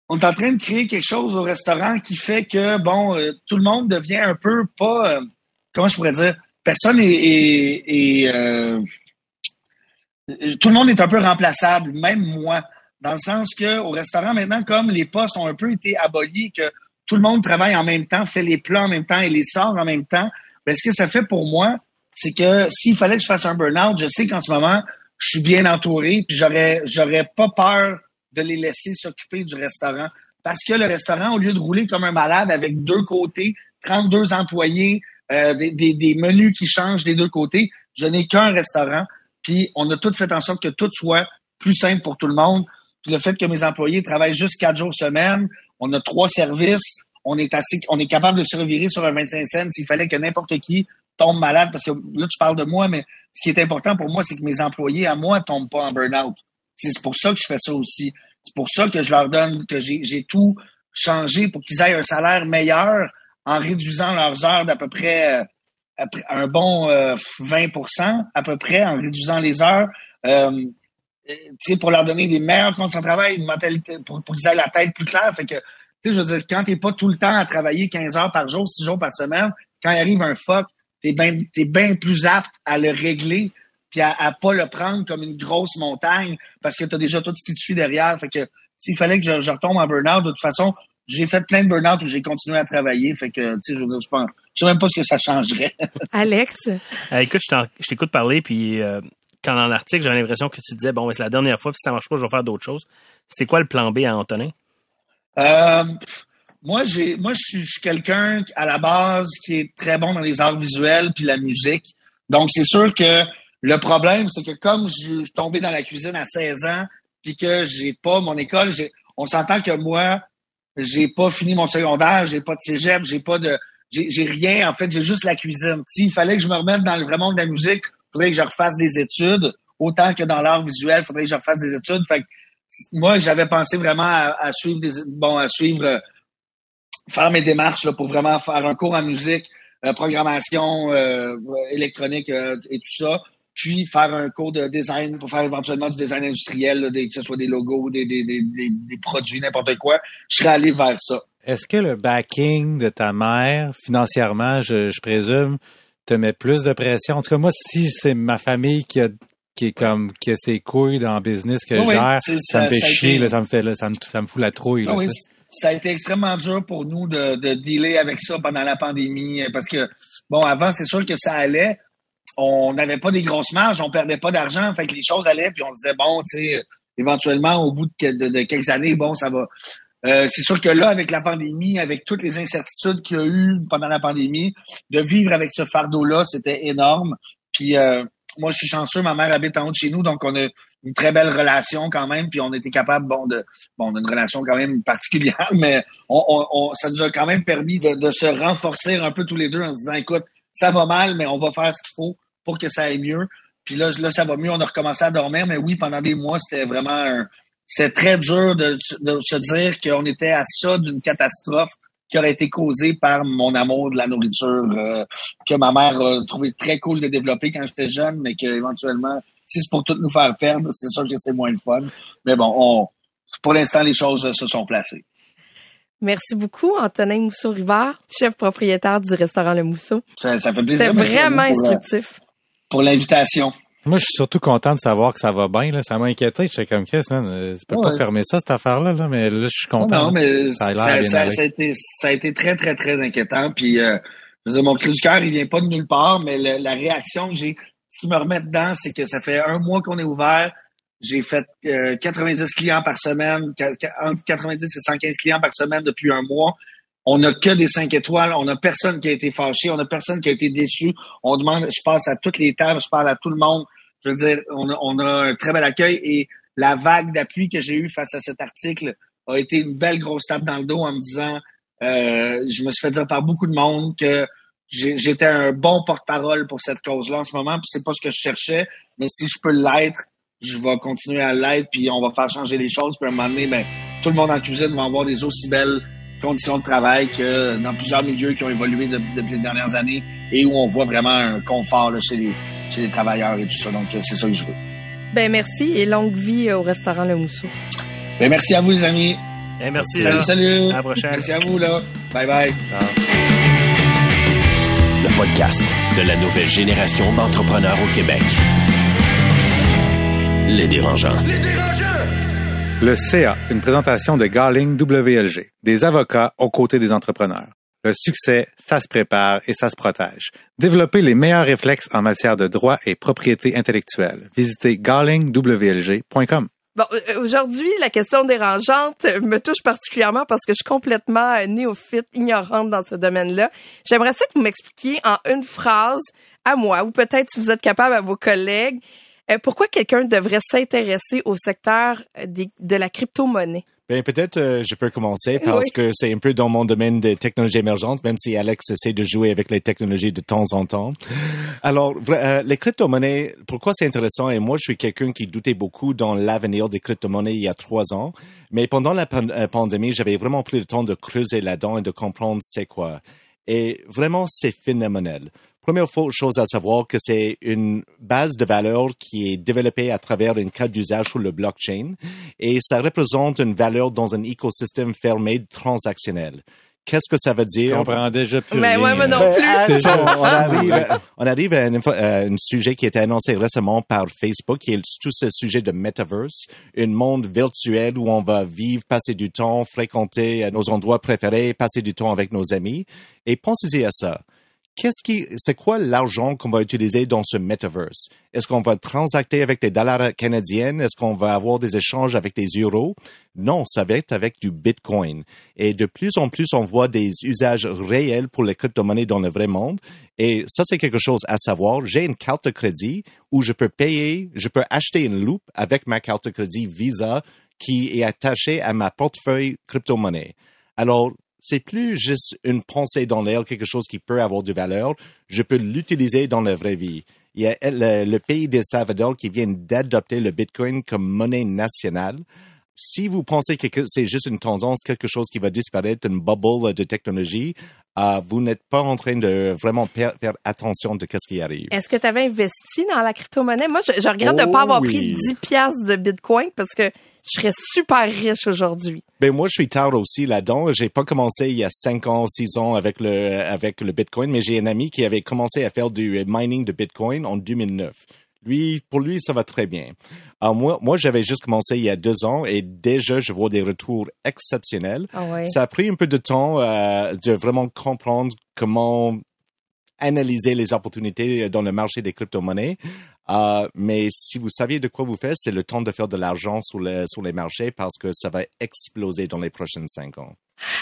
On est en train de créer quelque chose au restaurant qui fait que, bon, euh, tout le monde devient un peu pas. Euh, comment je pourrais dire? Personne est. Euh, tout le monde est un peu remplaçable, même moi. Dans le sens que au restaurant, maintenant, comme les postes ont un peu été abolis, que tout le monde travaille en même temps, fait les plats en même temps et les sort en même temps, ben, ce que ça fait pour moi, c'est que s'il fallait que je fasse un burn-out, je sais qu'en ce moment, je suis bien entouré, puis j'aurais j'aurais pas peur de les laisser s'occuper du restaurant. Parce que le restaurant, au lieu de rouler comme un malade avec deux côtés, 32 employés, euh, des, des, menus qui changent des deux côtés, je n'ai qu'un restaurant. Puis on a tout fait en sorte que tout soit plus simple pour tout le monde. le fait que mes employés travaillent juste quatre jours semaine, on a trois services, on est assez, on est capable de se revirer sur un 25 cents s'il fallait que n'importe qui tombe malade, parce que là, tu parles de moi, mais ce qui est important pour moi, c'est que mes employés à moi tombent pas en burn-out. C'est pour ça que je fais ça aussi. C'est pour ça que je leur donne, que j'ai tout changé pour qu'ils aient un salaire meilleur en réduisant leurs heures d'à peu près euh, un bon 20% euh, à peu près, en réduisant les heures. Euh, pour leur donner des meilleures conditions de travail, une mentalité, pour, pour qu'ils aient la tête plus claire. Fait que, tu sais, je veux dire, quand t'es pas tout le temps à travailler 15 heures par jour, 6 jours par semaine, quand il arrive un fuck, t'es bien es bien plus apte à le régler puis à, à pas le prendre comme une grosse montagne parce que tu as déjà tout ce qui te suit derrière. Fait que s'il fallait que je, je retombe en burn-out, de toute façon, j'ai fait plein de burn-out où j'ai continué à travailler. Fait que, tu sais, je, je pense, je sais même pas ce que ça changerait. Alex? Euh, écoute, je t'écoute parler, puis euh, quand dans l'article, j'avais l'impression que tu disais, bon, c'est la dernière fois, puis si ça marche pas, je vais faire d'autres choses. C'était quoi le plan B à Antonin? Euh, moi, j'ai, moi, je suis quelqu'un à la base qui est très bon dans les arts visuels puis la musique. Donc, c'est sûr que le problème, c'est que comme je suis tombé dans la cuisine à 16 ans puis que j'ai pas mon école, on s'entend que moi, j'ai pas fini mon secondaire, j'ai pas de cégep, j'ai pas de, j'ai rien. En fait, j'ai juste la cuisine. S'il fallait que je me remette dans le vrai monde de la musique, il faudrait que je refasse des études. Autant que dans l'art visuel, il faudrait que je refasse des études. Fait que, moi, j'avais pensé vraiment à, suivre des, bon, à suivre, faire mes démarches là, pour vraiment faire un cours en musique, euh, programmation euh, électronique et tout ça puis faire un cours de design pour faire éventuellement du design industriel, que ce soit des logos, des, des, des, des produits, n'importe quoi, je serais allé vers ça. Est-ce que le backing de ta mère, financièrement, je, je, présume, te met plus de pression? En tout cas, moi, si c'est ma famille qui a qui est comme ses couilles dans le business que je gère, ça, me fait chier, là, ça me fait ça, me, ça me fout la trouille. Là, oui, ça a été extrêmement dur pour nous de, de dealer avec ça pendant la pandémie parce que bon avant c'est sûr que ça allait on n'avait pas des grosses marges, on perdait pas d'argent, fait que les choses allaient, puis on se disait bon, tu sais, éventuellement au bout de, quelques années, bon, ça va. Euh, c'est sûr que là, avec la pandémie, avec toutes les incertitudes qu'il y a eu pendant la pandémie, de vivre avec ce fardeau-là, c'était énorme. Puis euh, moi, je suis chanceux, ma mère habite en haut de chez nous, donc on a une très belle relation quand même, puis on était capable, bon, de, bon, d'une relation quand même particulière, mais on, ça nous a quand même permis de, de se renforcer un peu tous les deux en se disant, écoute, ça va mal, mais on va faire ce qu'il faut pour que ça aille mieux. Puis là, là, ça va mieux, on a recommencé à dormir, mais oui, pendant des mois, c'était vraiment un, c'était très dur de, se dire qu'on était à ça d'une catastrophe qui aurait été causée par mon amour de la nourriture euh, que ma mère a trouvé très cool de développer quand j'étais jeune, mais qu'éventuellement, si c'est pour tout nous faire perdre, c'est sûr que c'est moins le fun. Mais bon, on, pour l'instant, les choses se sont placées. Merci beaucoup, Antonin Mousseau-Rivard, chef propriétaire du restaurant Le Mousseau. Ça, fait plaisir. C'était vraiment instructif. Pour l'invitation. Moi, je suis surtout content de savoir que ça va bien. Là. Ça m'a inquiété. J'étais comme, Chris, man, euh, tu peux pas fermer ça, cette affaire-là. Là. Mais là, je suis content. Non, mais ça a, ça, ça, a été, ça a été très, très, très inquiétant. Puis, euh, je veux dire, mon cri du cœur, il vient pas de nulle part, mais la réaction que j'ai, qui me remet dedans, c'est que ça fait un mois qu'on est ouvert. J'ai fait 90 euh, clients par semaine, entre 90 et 115 clients par semaine depuis un mois. On n'a que des 5 étoiles. On n'a personne qui a été fâché. On n'a personne qui a été déçu. On demande, je passe à toutes les tables, je parle à tout le monde. Je veux dire, on a, on a un très bel accueil et la vague d'appui que j'ai eue face à cet article a été une belle grosse tape dans le dos en me disant, euh, je me suis fait dire par beaucoup de monde que j'étais un bon porte-parole pour cette cause-là en ce moment, puis c'est pas ce que je cherchais, mais si je peux l'être, je vais continuer à l'être, puis on va faire changer les choses. Puis à un moment donné, ben, tout le monde en cuisine va avoir des aussi belles conditions de travail que dans plusieurs milieux qui ont évolué depuis les dernières années et où on voit vraiment un confort chez, les, chez les travailleurs et tout ça. Donc, c'est ça que je veux. Ben merci et longue vie au restaurant Le Mousseau. Ben merci à vous, les amis. Ben, merci. Salut, salut. À la prochaine. Merci à vous, là. Bye bye. Le podcast de la nouvelle génération d'entrepreneurs au Québec. Les dérangeants. Les dérangeants! Le CA, une présentation de Garling WLG, des avocats aux côtés des entrepreneurs. Le succès, ça se prépare et ça se protège. Développez les meilleurs réflexes en matière de droit et propriété intellectuelle. Visitez garlingwlg.com. Bon, euh, aujourd'hui, la question dérangeante me touche particulièrement parce que je suis complètement néophyte, ignorante dans ce domaine-là. J'aimerais ça que vous m'expliquiez en une phrase à moi, ou peut-être si vous êtes capable à vos collègues, Euh, pourquoi quelqu'un devrait s'intéresser au secteur de la crypto-monnaie? Ben, peut-être euh, je peux commencer parce Oui. que c'est un peu dans mon domaine des technologies émergentes, même si Alex essaie de jouer avec les technologies de temps en temps. Alors, euh, les crypto-monnaies, pourquoi c'est intéressant? Et moi, je suis quelqu'un qui doutait beaucoup dans l'avenir des crypto-monnaies il y a trois ans. Mais pendant la pan- euh, pandémie, j'avais vraiment pris le temps de creuser là-dedans et de comprendre c'est quoi. Et vraiment, c'est phénoménal. Première chose à savoir que c'est une base de valeur qui est développée à travers une carte d'usage sur le blockchain et ça représente une valeur dans un écosystème fermé transactionnel. Qu'est-ce que ça veut dire? comprends déjà plus Ben rien. ouais, moi non Ben, plus. attends, on arrive, on arrive à un, sujet qui a été annoncé récemment par Facebook, qui est tout ce sujet de metaverse, un monde virtuel où on va vivre, passer du temps, fréquenter nos endroits préférés, passer du temps avec nos amis. Et pensez-y à ça. Qu'est-ce qui, c'est quoi l'argent qu'on va utiliser dans ce metaverse? Est-ce qu'on va transacter avec des dollars canadiens? Est-ce qu'on va avoir des échanges avec des euros? Non, ça va être avec du bitcoin. Et de plus en plus, on voit des usages réels pour les crypto-monnaies dans le vrai monde. Et ça, c'est quelque chose à savoir. J'ai une carte de crédit où je peux payer, je peux acheter une loupe avec ma carte de crédit Visa qui est attachée à ma portefeuille crypto-monnaie. Alors, c'est plus juste une pensée dans l'air, quelque chose qui peut avoir de valeur. Je peux l'utiliser dans la vraie vie. Il y a le, le pays des Salvador qui vient d'adopter le Bitcoin comme monnaie nationale. Si vous pensez que c'est juste une tendance, quelque chose qui va disparaître, une bubble de technologie, euh, vous n'êtes pas en train de vraiment faire attention de ce qui arrive. Est-ce que tu avais investi dans la crypto-monnaie? Moi, je, je regrette de ne pas avoir oui. pris 10 piastres de Bitcoin parce que je serais super riche aujourd'hui. Ben moi, je suis tard aussi là-dedans. J'ai pas commencé il y a cinq ans, six ans avec le avec le Bitcoin, mais j'ai un ami qui avait commencé à faire du mining de Bitcoin en 2009. Lui, pour lui, ça va très bien. Alors moi, moi, j'avais juste commencé il y a deux ans et déjà, je vois des retours exceptionnels. Ah ouais. Ça a pris un peu de temps euh, de vraiment comprendre comment analyser les opportunités dans le marché des crypto-monnaies. Euh, mais si vous saviez de quoi vous faites, c'est le temps de faire de l'argent sur, sur les marchés parce que ça va exploser dans les prochaines cinq ans.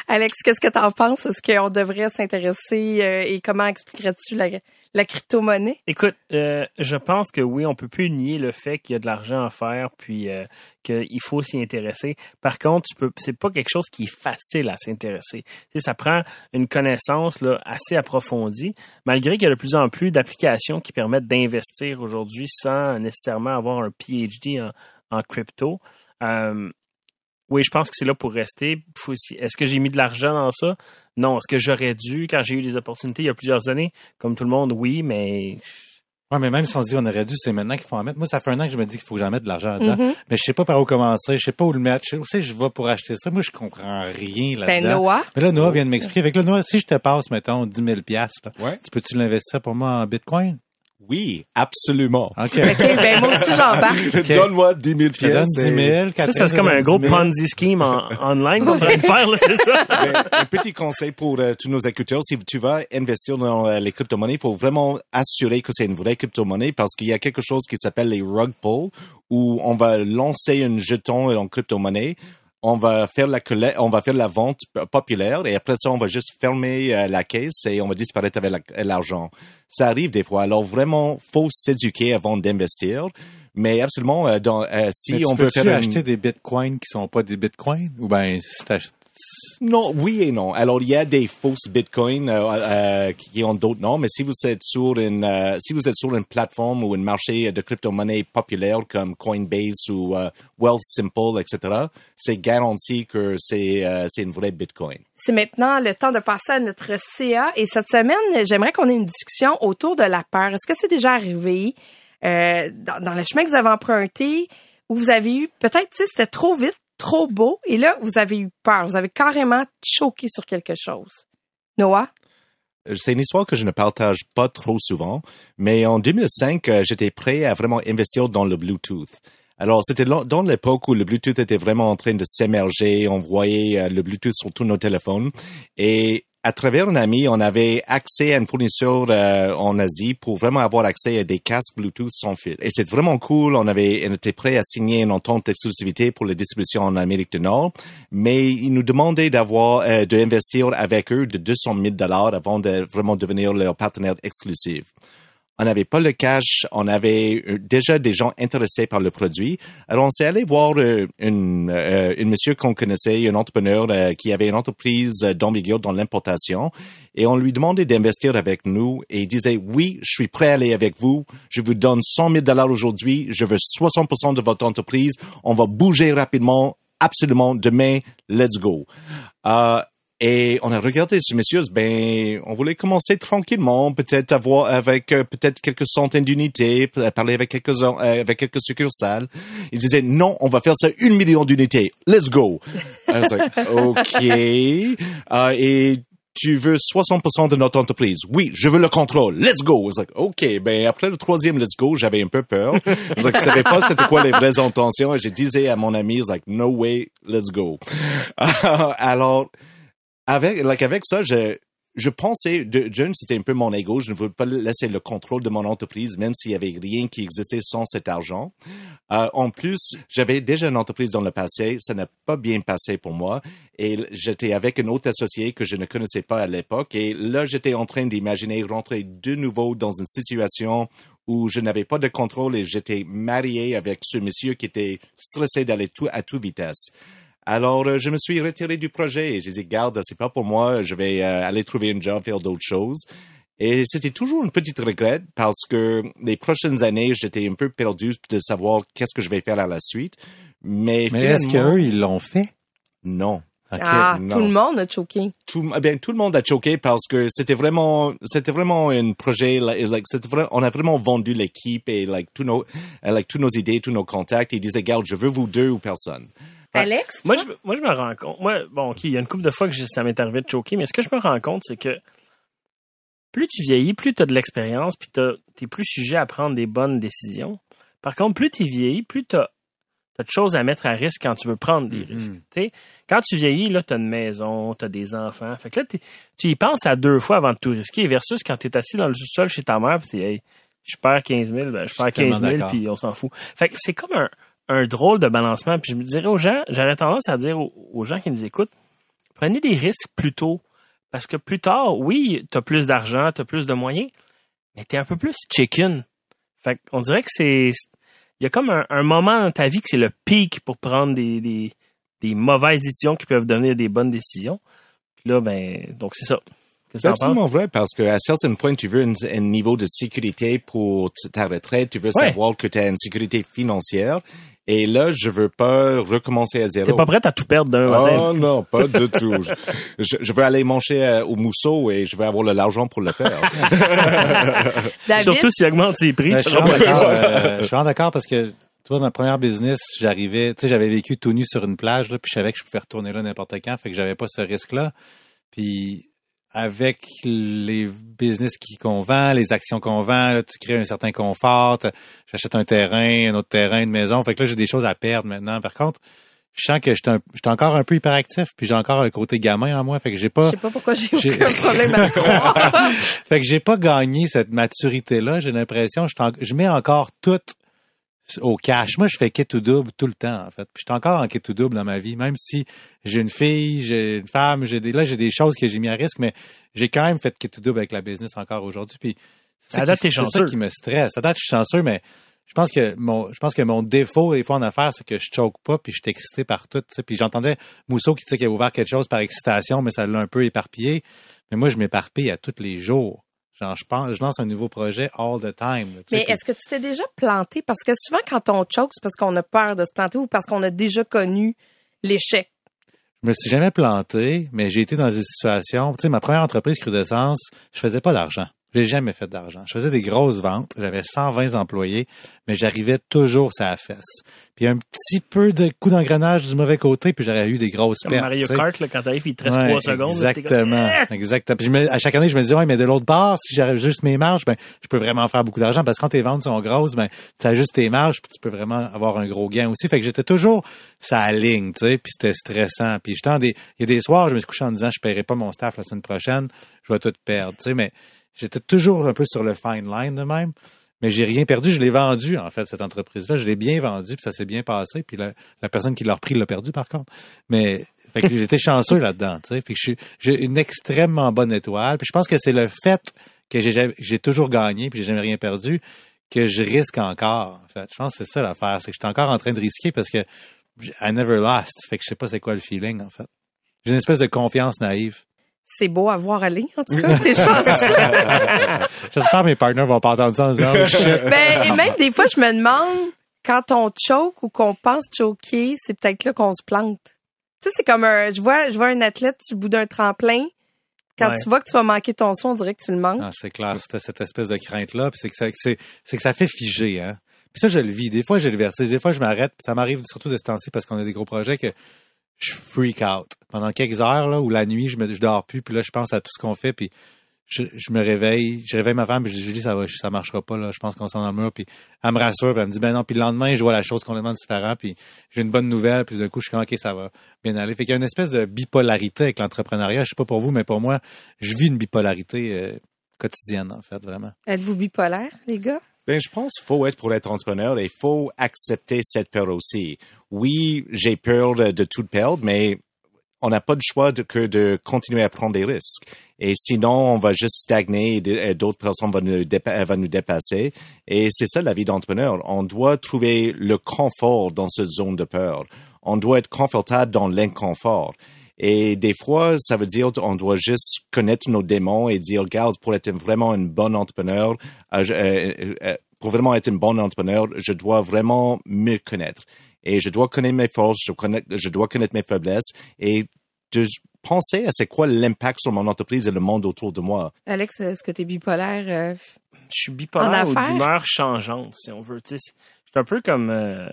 Alex, qu'est-ce que tu en penses? Est-ce qu'on devrait s'intéresser euh, et comment expliquerais-tu la, crypto-monnaie? Écoute, euh, je pense que oui, on peut plus nier le fait qu'il y a de l'argent à faire, puis euh, qu'il faut s'y intéresser. Par contre, tu peux, c'est pas quelque chose qui est facile à s'intéresser. Ça prend une connaissance là, assez approfondie, malgré qu'il y a de plus en plus d'applications qui permettent d'investir aujourd'hui sans nécessairement avoir un PhD en, crypto. Oui, je pense que c'est là pour rester. Est-ce que j'ai mis de l'argent dans ça? Non. Est-ce que j'aurais dû quand j'ai eu des opportunités il y a plusieurs années? Comme tout le monde, oui, mais Ouais, mais même si on se dit on aurait dû, c'est maintenant qu'il faut en mettre. Moi, ça fait un an que je me dis qu'il faut que j'en mette de l'argent dedans. Mhm. Mais je sais pas par où commencer, je sais pas où le mettre. Je sais où c'est que je vais pour acheter ça. Moi, je comprends rien Ben, là-dedans. Noah. Mais là, Noah vient de m'expliquer. Avec là, Noah, si je te passe, mettons, 10 000 piastres, là, Ouais. tu peux-tu l'investir pour moi en Bitcoin? Oui, absolument. OK. OK, ben moi aussi, j'embarque. Donne-moi 10 000 Je te donne 10 000. ça, c'est comme un gros 10 000. Ponzi scheme en, online qu'on est en train de faire, là, c'est ça? Ben, un petit conseil pour euh, tous nos écouteurs, si tu vas investir dans euh, les crypto-monnaies, il faut vraiment assurer que c'est une vraie crypto-monnaie parce qu'il y a quelque chose qui s'appelle les rug pulls où on va lancer un jeton en crypto-monnaie. On va faire la on va faire la vente populaire et après ça, on va juste fermer euh, la caisse et on va disparaître avec la- l'argent. Ça arrive des fois. Alors vraiment, faut s'éduquer avant d'investir. Mais absolument, euh, dans, euh, si Mais tu on veut faire une- acheter des bitcoins qui sont pas des bitcoins? Ou ben, si t'achètes- Non, oui et non. Alors, il y a des fausses bitcoins euh, euh, qui ont d'autres noms, mais si vous êtes sur une euh, si vous êtes sur une plateforme ou un marché de crypto-monnaie populaire comme Coinbase ou euh, Wealthsimple, etc., c'est garanti que c'est euh, c'est une vraie bitcoin. C'est maintenant le temps de passer à notre CA. Et cette semaine, j'aimerais qu'on ait une discussion autour de la peur. Est-ce que c'est déjà arrivé euh, dans, dans le chemin que vous avez emprunté où vous avez eu, peut-être, tu sais, c'était trop vite, trop beau, et là, vous avez eu peur. Vous avez carrément choqué sur quelque chose. Noah? Euh, C'est une histoire que je ne partage pas trop souvent, mais en 2005, euh, j'étais prêt à vraiment investir dans le Bluetooth. Alors, c'était dans l'époque où le Bluetooth était vraiment en train de s'émerger. On voyait euh, le Bluetooth sur tous nos téléphones. Et à travers un ami, on avait accès à un fournisseur euh, en Asie pour vraiment avoir accès à des casques Bluetooth sans fil. Et c'était vraiment cool. On avait, on était prêt à signer une entente d'exclusivité pour la distribution en Amérique du Nord, mais ils nous demandaient d'avoir, euh, d'investir avec eux de 200 000 dollars avant de vraiment devenir leur partenaire exclusif. On n'avait pas le cash, on avait euh, déjà des gens intéressés par le produit. Alors on s'est allé voir euh, une, euh, une monsieur qu'on connaissait, un entrepreneur qui avait une entreprise d'envergure dans l'importation, et on lui demandait d'investir avec nous, et il disait oui, je suis prêt à aller avec vous, je vous donne 100 000 dollars aujourd'hui, je veux 60% de votre entreprise, on va bouger rapidement, absolument. Demain, let's go. Euh, et on a regardé ce monsieur, ben, on voulait commencer tranquillement, peut-être avoir avec euh, peut-être quelques centaines d'unités, parler avec quelques euh, avec quelques succursales. Ils disaient non, on va faire ça une million d'unités. Let's go. ok. Euh, et tu veux 60% de notre entreprise? Oui, je veux le contrôle. Let's go. Like, OK. Ben, après le troisième let's go, j'avais un peu peur. Je ne savais pas c'était quoi les vraies intentions? Et je disais à mon ami, like, no way, let's go. Alors, avec, like, avec ça, je, je pensais, John, c'était un peu mon ego. Je ne voulais pas laisser le contrôle de mon entreprise, même s'il y avait rien qui existait sans cet argent. Euh, en plus, j'avais déjà une entreprise dans le passé. Ça n'a pas bien passé pour moi. Et j'étais avec un autre associé que je ne connaissais pas à l'époque. Et là, j'étais en train d'imaginer rentrer de nouveau dans une situation où je n'avais pas de contrôle et j'étais marié avec ce monsieur qui était stressé d'aller tout à toute vitesse. Alors, euh, je me suis retiré du projet et j'ai dit, garde, c'est pas pour moi, je vais euh, aller trouver un job, faire d'autres choses. Et c'était toujours une petite regret parce que les prochaines années, j'étais un peu perdu de savoir qu'est-ce que je vais faire à la suite. Mais, Mais est-ce qu'eux, ils l'ont fait? Non. ah, tout le monde a choqué. Tout, eh bien, tout le monde a choqué parce que c'était vraiment, c'était vraiment un projet, like, on a vraiment vendu l'équipe et, like, tous nos, like, tous nos idées, tous nos contacts. Ils disaient, garde, je veux vous deux ou personne. Alex? Moi je, moi, je me rends compte. Moi, bon, OK, il y a une couple de fois que ça m'est arrivé de choquer, mais ce que je me rends compte, c'est que plus tu vieillis, plus tu as de l'expérience, puis tu es plus sujet à prendre des bonnes décisions. Par contre, plus tu vieillis, plus tu as, de choses à mettre à risque quand tu veux prendre des mm-hmm. risques. quand tu vieillis, là, tu as une maison, tu as des enfants. Fait que là, tu y penses à deux fois avant de tout risquer, versus quand tu es assis dans le sous-sol chez ta mère, puis c'est, je perds 15 000, ben, je perds 15 000, puis on s'en fout. Fait que c'est comme un, un drôle de balancement. Puis je me dirais aux gens, j'aurais tendance à dire aux, gens qui nous écoutent, prenez des risques plus tôt. Parce que plus tard, oui, tu plus d'argent, tu plus de moyens, mais tu un peu plus chicken. Fait qu'on dirait que c'est. Il y a comme un, moment dans ta vie que c'est le pic pour prendre des, des, des, mauvaises décisions qui peuvent devenir des bonnes décisions. Puis là, ben, donc c'est ça. C'est absolument vrai parce qu'à certains points, tu veux un, niveau de sécurité pour ta retraite, tu veux savoir que tu as une sécurité financière et là, je veux pas recommencer à zéro. T'es pas prête à tout perdre d'un matin? Oh non, pas du tout. Je, veux aller manger euh, au mousseau et je vais avoir l'argent pour le faire. Surtout s'il augmente ses prix. je suis d'accord. Euh, je suis d'accord parce que toi, ma première business, j'arrivais, tu sais, j'avais vécu tout nu sur une plage, là, puis je savais que je pouvais retourner là n'importe quand, fait que j'avais pas ce risque-là. Puis avec les business qui qu'on vend, les actions qu'on vend, tu crées un certain confort, j'achète un terrain, un autre terrain, une maison. Fait que là, j'ai des choses à perdre maintenant. Par contre, je sens que j'étais encore un peu hyperactif, puis j'ai encore un côté gamin en moi. Fait que j'ai pas. Je sais pas pourquoi j'ai aucun problème à croire. fait que j'ai pas gagné cette maturité-là. J'ai l'impression, je, je mets encore tout au cash. Moi, je fais kit ou double tout le temps, en fait. Puis je suis encore en kit ou double dans ma vie, même si j'ai une fille, j'ai une femme, j'ai des, là, j'ai des choses que j'ai mis à risque, mais j'ai quand même fait kit ou double avec la business encore aujourd'hui. Puis c'est ça, qui, ça qui me stresse. À date, je suis chanceux, mais je pense que mon, je pense que mon défaut, des fois, en affaires, c'est que je choke pas, puis je suis excité par tout, Puis j'entendais Mousseau qui disait qu'il avait ouvert quelque chose par excitation, mais ça l'a un peu éparpillé. Mais moi, je m'éparpille à tous les jours. Genre, je, pense, je lance un nouveau projet all the time. Mais est-ce que tu t'es déjà planté? Parce que souvent, quand on choke, c'est parce qu'on a peur de se planter ou parce qu'on a déjà connu l'échec? Je me suis jamais planté, mais j'ai été dans des situations. Tu sais, ma première entreprise Crudescence, je faisais pas d'argent. J'ai jamais fait d'argent. Je faisais des grosses ventes. J'avais 120 employés, mais j'arrivais toujours à la fesse. Puis un petit peu de coup d'engrenage du mauvais côté, puis j'aurais eu des grosses Comme pertes. Mario Kart, là, quand t'arrives, il te reste trois secondes. Exactement. exactement. Puis je à chaque année, je me dis, ouais, mais de l'autre part, si j'arrive juste mes marges, ben, je peux vraiment faire beaucoup d'argent parce que quand tes ventes sont grosses, ben, tu as juste tes marges, puis tu peux vraiment avoir un gros gain aussi. Fait que j'étais toujours ça ligne, tu sais, puis c'était stressant. Puis j'étais des, il y a des soirs, je me suis couché en disant, je paierai pas mon staff la semaine prochaine, je vais tout perdre, tu sais, mais J'étais toujours un peu sur le fine line de même. Mais j'ai rien perdu, je l'ai vendu, en fait, cette entreprise-là. Je l'ai bien vendu, puis ça s'est bien passé. Puis la, personne qui l'a repris l'a perdu, par contre. Mais j'étais chanceux là-dedans. Puis j'ai une extrêmement bonne étoile. Puis je pense que c'est le fait que j'ai toujours gagné puis j'ai jamais rien perdu, que je risque encore. En fait, je pense que c'est ça l'affaire, c'est que je suis encore en train de risquer parce que I never lost. Fait que je sais pas c'est quoi le feeling en fait. J'ai une espèce de confiance naïve. C'est beau à voir aller, en tout cas. T'es chanceux. J'espère que mes partners vont pas entendre ça en disant oh shit. Ben, et même des fois, je me demande, quand on choke ou qu'on pense choquer, c'est peut-être là qu'on se plante. Tu sais, c'est comme un, je vois, je vois un athlète sur le bout d'un tremplin. Quand Ouais. tu vois que tu vas manquer ton son, on dirait que tu le manques. Ah, c'est clair, c'était cette espèce de crainte-là, puis c'est que ça, c'est, c'est que ça fait figer, hein. Puis ça, je le vis. Des fois, j'ai le vertige. Des fois, je m'arrête, puis ça m'arrive surtout de ce temps-ci parce qu'on a des gros projets que je freak out. Pendant quelques heures, là, ou la nuit, je me, je dors plus, puis là, je pense à tout ce qu'on fait, puis je, je me réveille, je réveille ma femme, puis je dis, Julie, ça va, ça marchera pas, là, je pense qu'on s'en dans le mur, puis elle me rassure, puis elle me dit, ben non, puis le lendemain, je vois la chose complètement différente, puis j'ai une bonne nouvelle, puis d'un coup, je suis comme, ok, ça va bien aller. Fait qu'il y a une espèce de bipolarité avec l'entrepreneuriat, je sais pas pour vous, mais pour moi, je vis une bipolarité euh, quotidienne, en fait, vraiment. Êtes-vous bipolaire, les gars? Ben, je pense qu'il faut être pour être entrepreneur et il faut accepter cette peur aussi. Oui, j'ai peur de, tout perdre, mais on n'a pas de choix que de continuer à prendre des risques. Et sinon, on va juste stagner et d'autres personnes vont nous, dépasser. Et c'est ça la vie d'entrepreneur. On doit trouver le confort dans cette zone de peur. On doit être confortable dans l'inconfort. Et des fois, ça veut dire on doit juste connaître nos démons et dire, regarde, pour être vraiment une bonne entrepreneur, euh, euh, euh, pour vraiment être une bonne entrepreneur, je dois vraiment me connaître. Et je dois connaître mes forces, je, connais- je dois connaître mes faiblesses et de penser à c'est quoi l'impact sur mon entreprise et le monde autour de moi. Alex, est-ce que t'es bipolaire? euh, je suis bipolaire En ou affaires? d'humeur changeante, si on veut. Tu Je suis un peu comme, euh,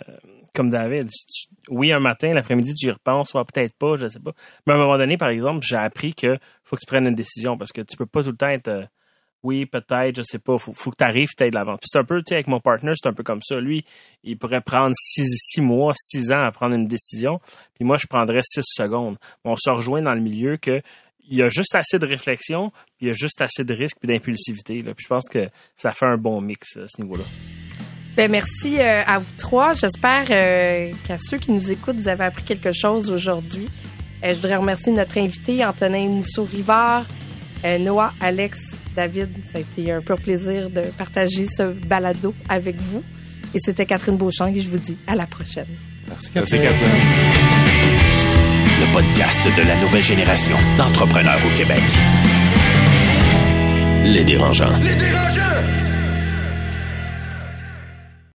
comme David. Tu- oui, un matin, l'après-midi, tu y repenses, soit peut-être pas, je sais pas. Mais à un moment donné, par exemple, j'ai appris que faut que tu prennes une décision parce que tu peux pas tout le temps être euh, oui, peut-être, je sais pas, faut, faut que tu arrives, tu de l'avant. Puis c'est un peu, tu sais, avec mon partner, c'est un peu comme ça. Lui, il pourrait prendre six, mois, six ans à prendre une décision, puis moi, je prendrais six secondes. On se rejoint dans le milieu que il y a juste assez de réflexion, puis il y a juste assez de risque puis d'impulsivité. Puis je pense que ça fait un bon mix à ce niveau-là. Ben merci euh, à vous trois. J'espère euh, qu'à ceux qui nous écoutent, vous avez appris quelque chose aujourd'hui. Euh, je voudrais remercier notre invité, Antonin Mousseau-Rivard, euh, Noah, Alex, David. Ça a été un pur plaisir de partager ce balado avec vous. Et c'était Catherine Beauchamp et je vous dis à la prochaine. Merci, Merci, Catherine. Catherine. Le podcast de la nouvelle génération d'entrepreneurs au Québec. Les dérangeants. Les dérangeants!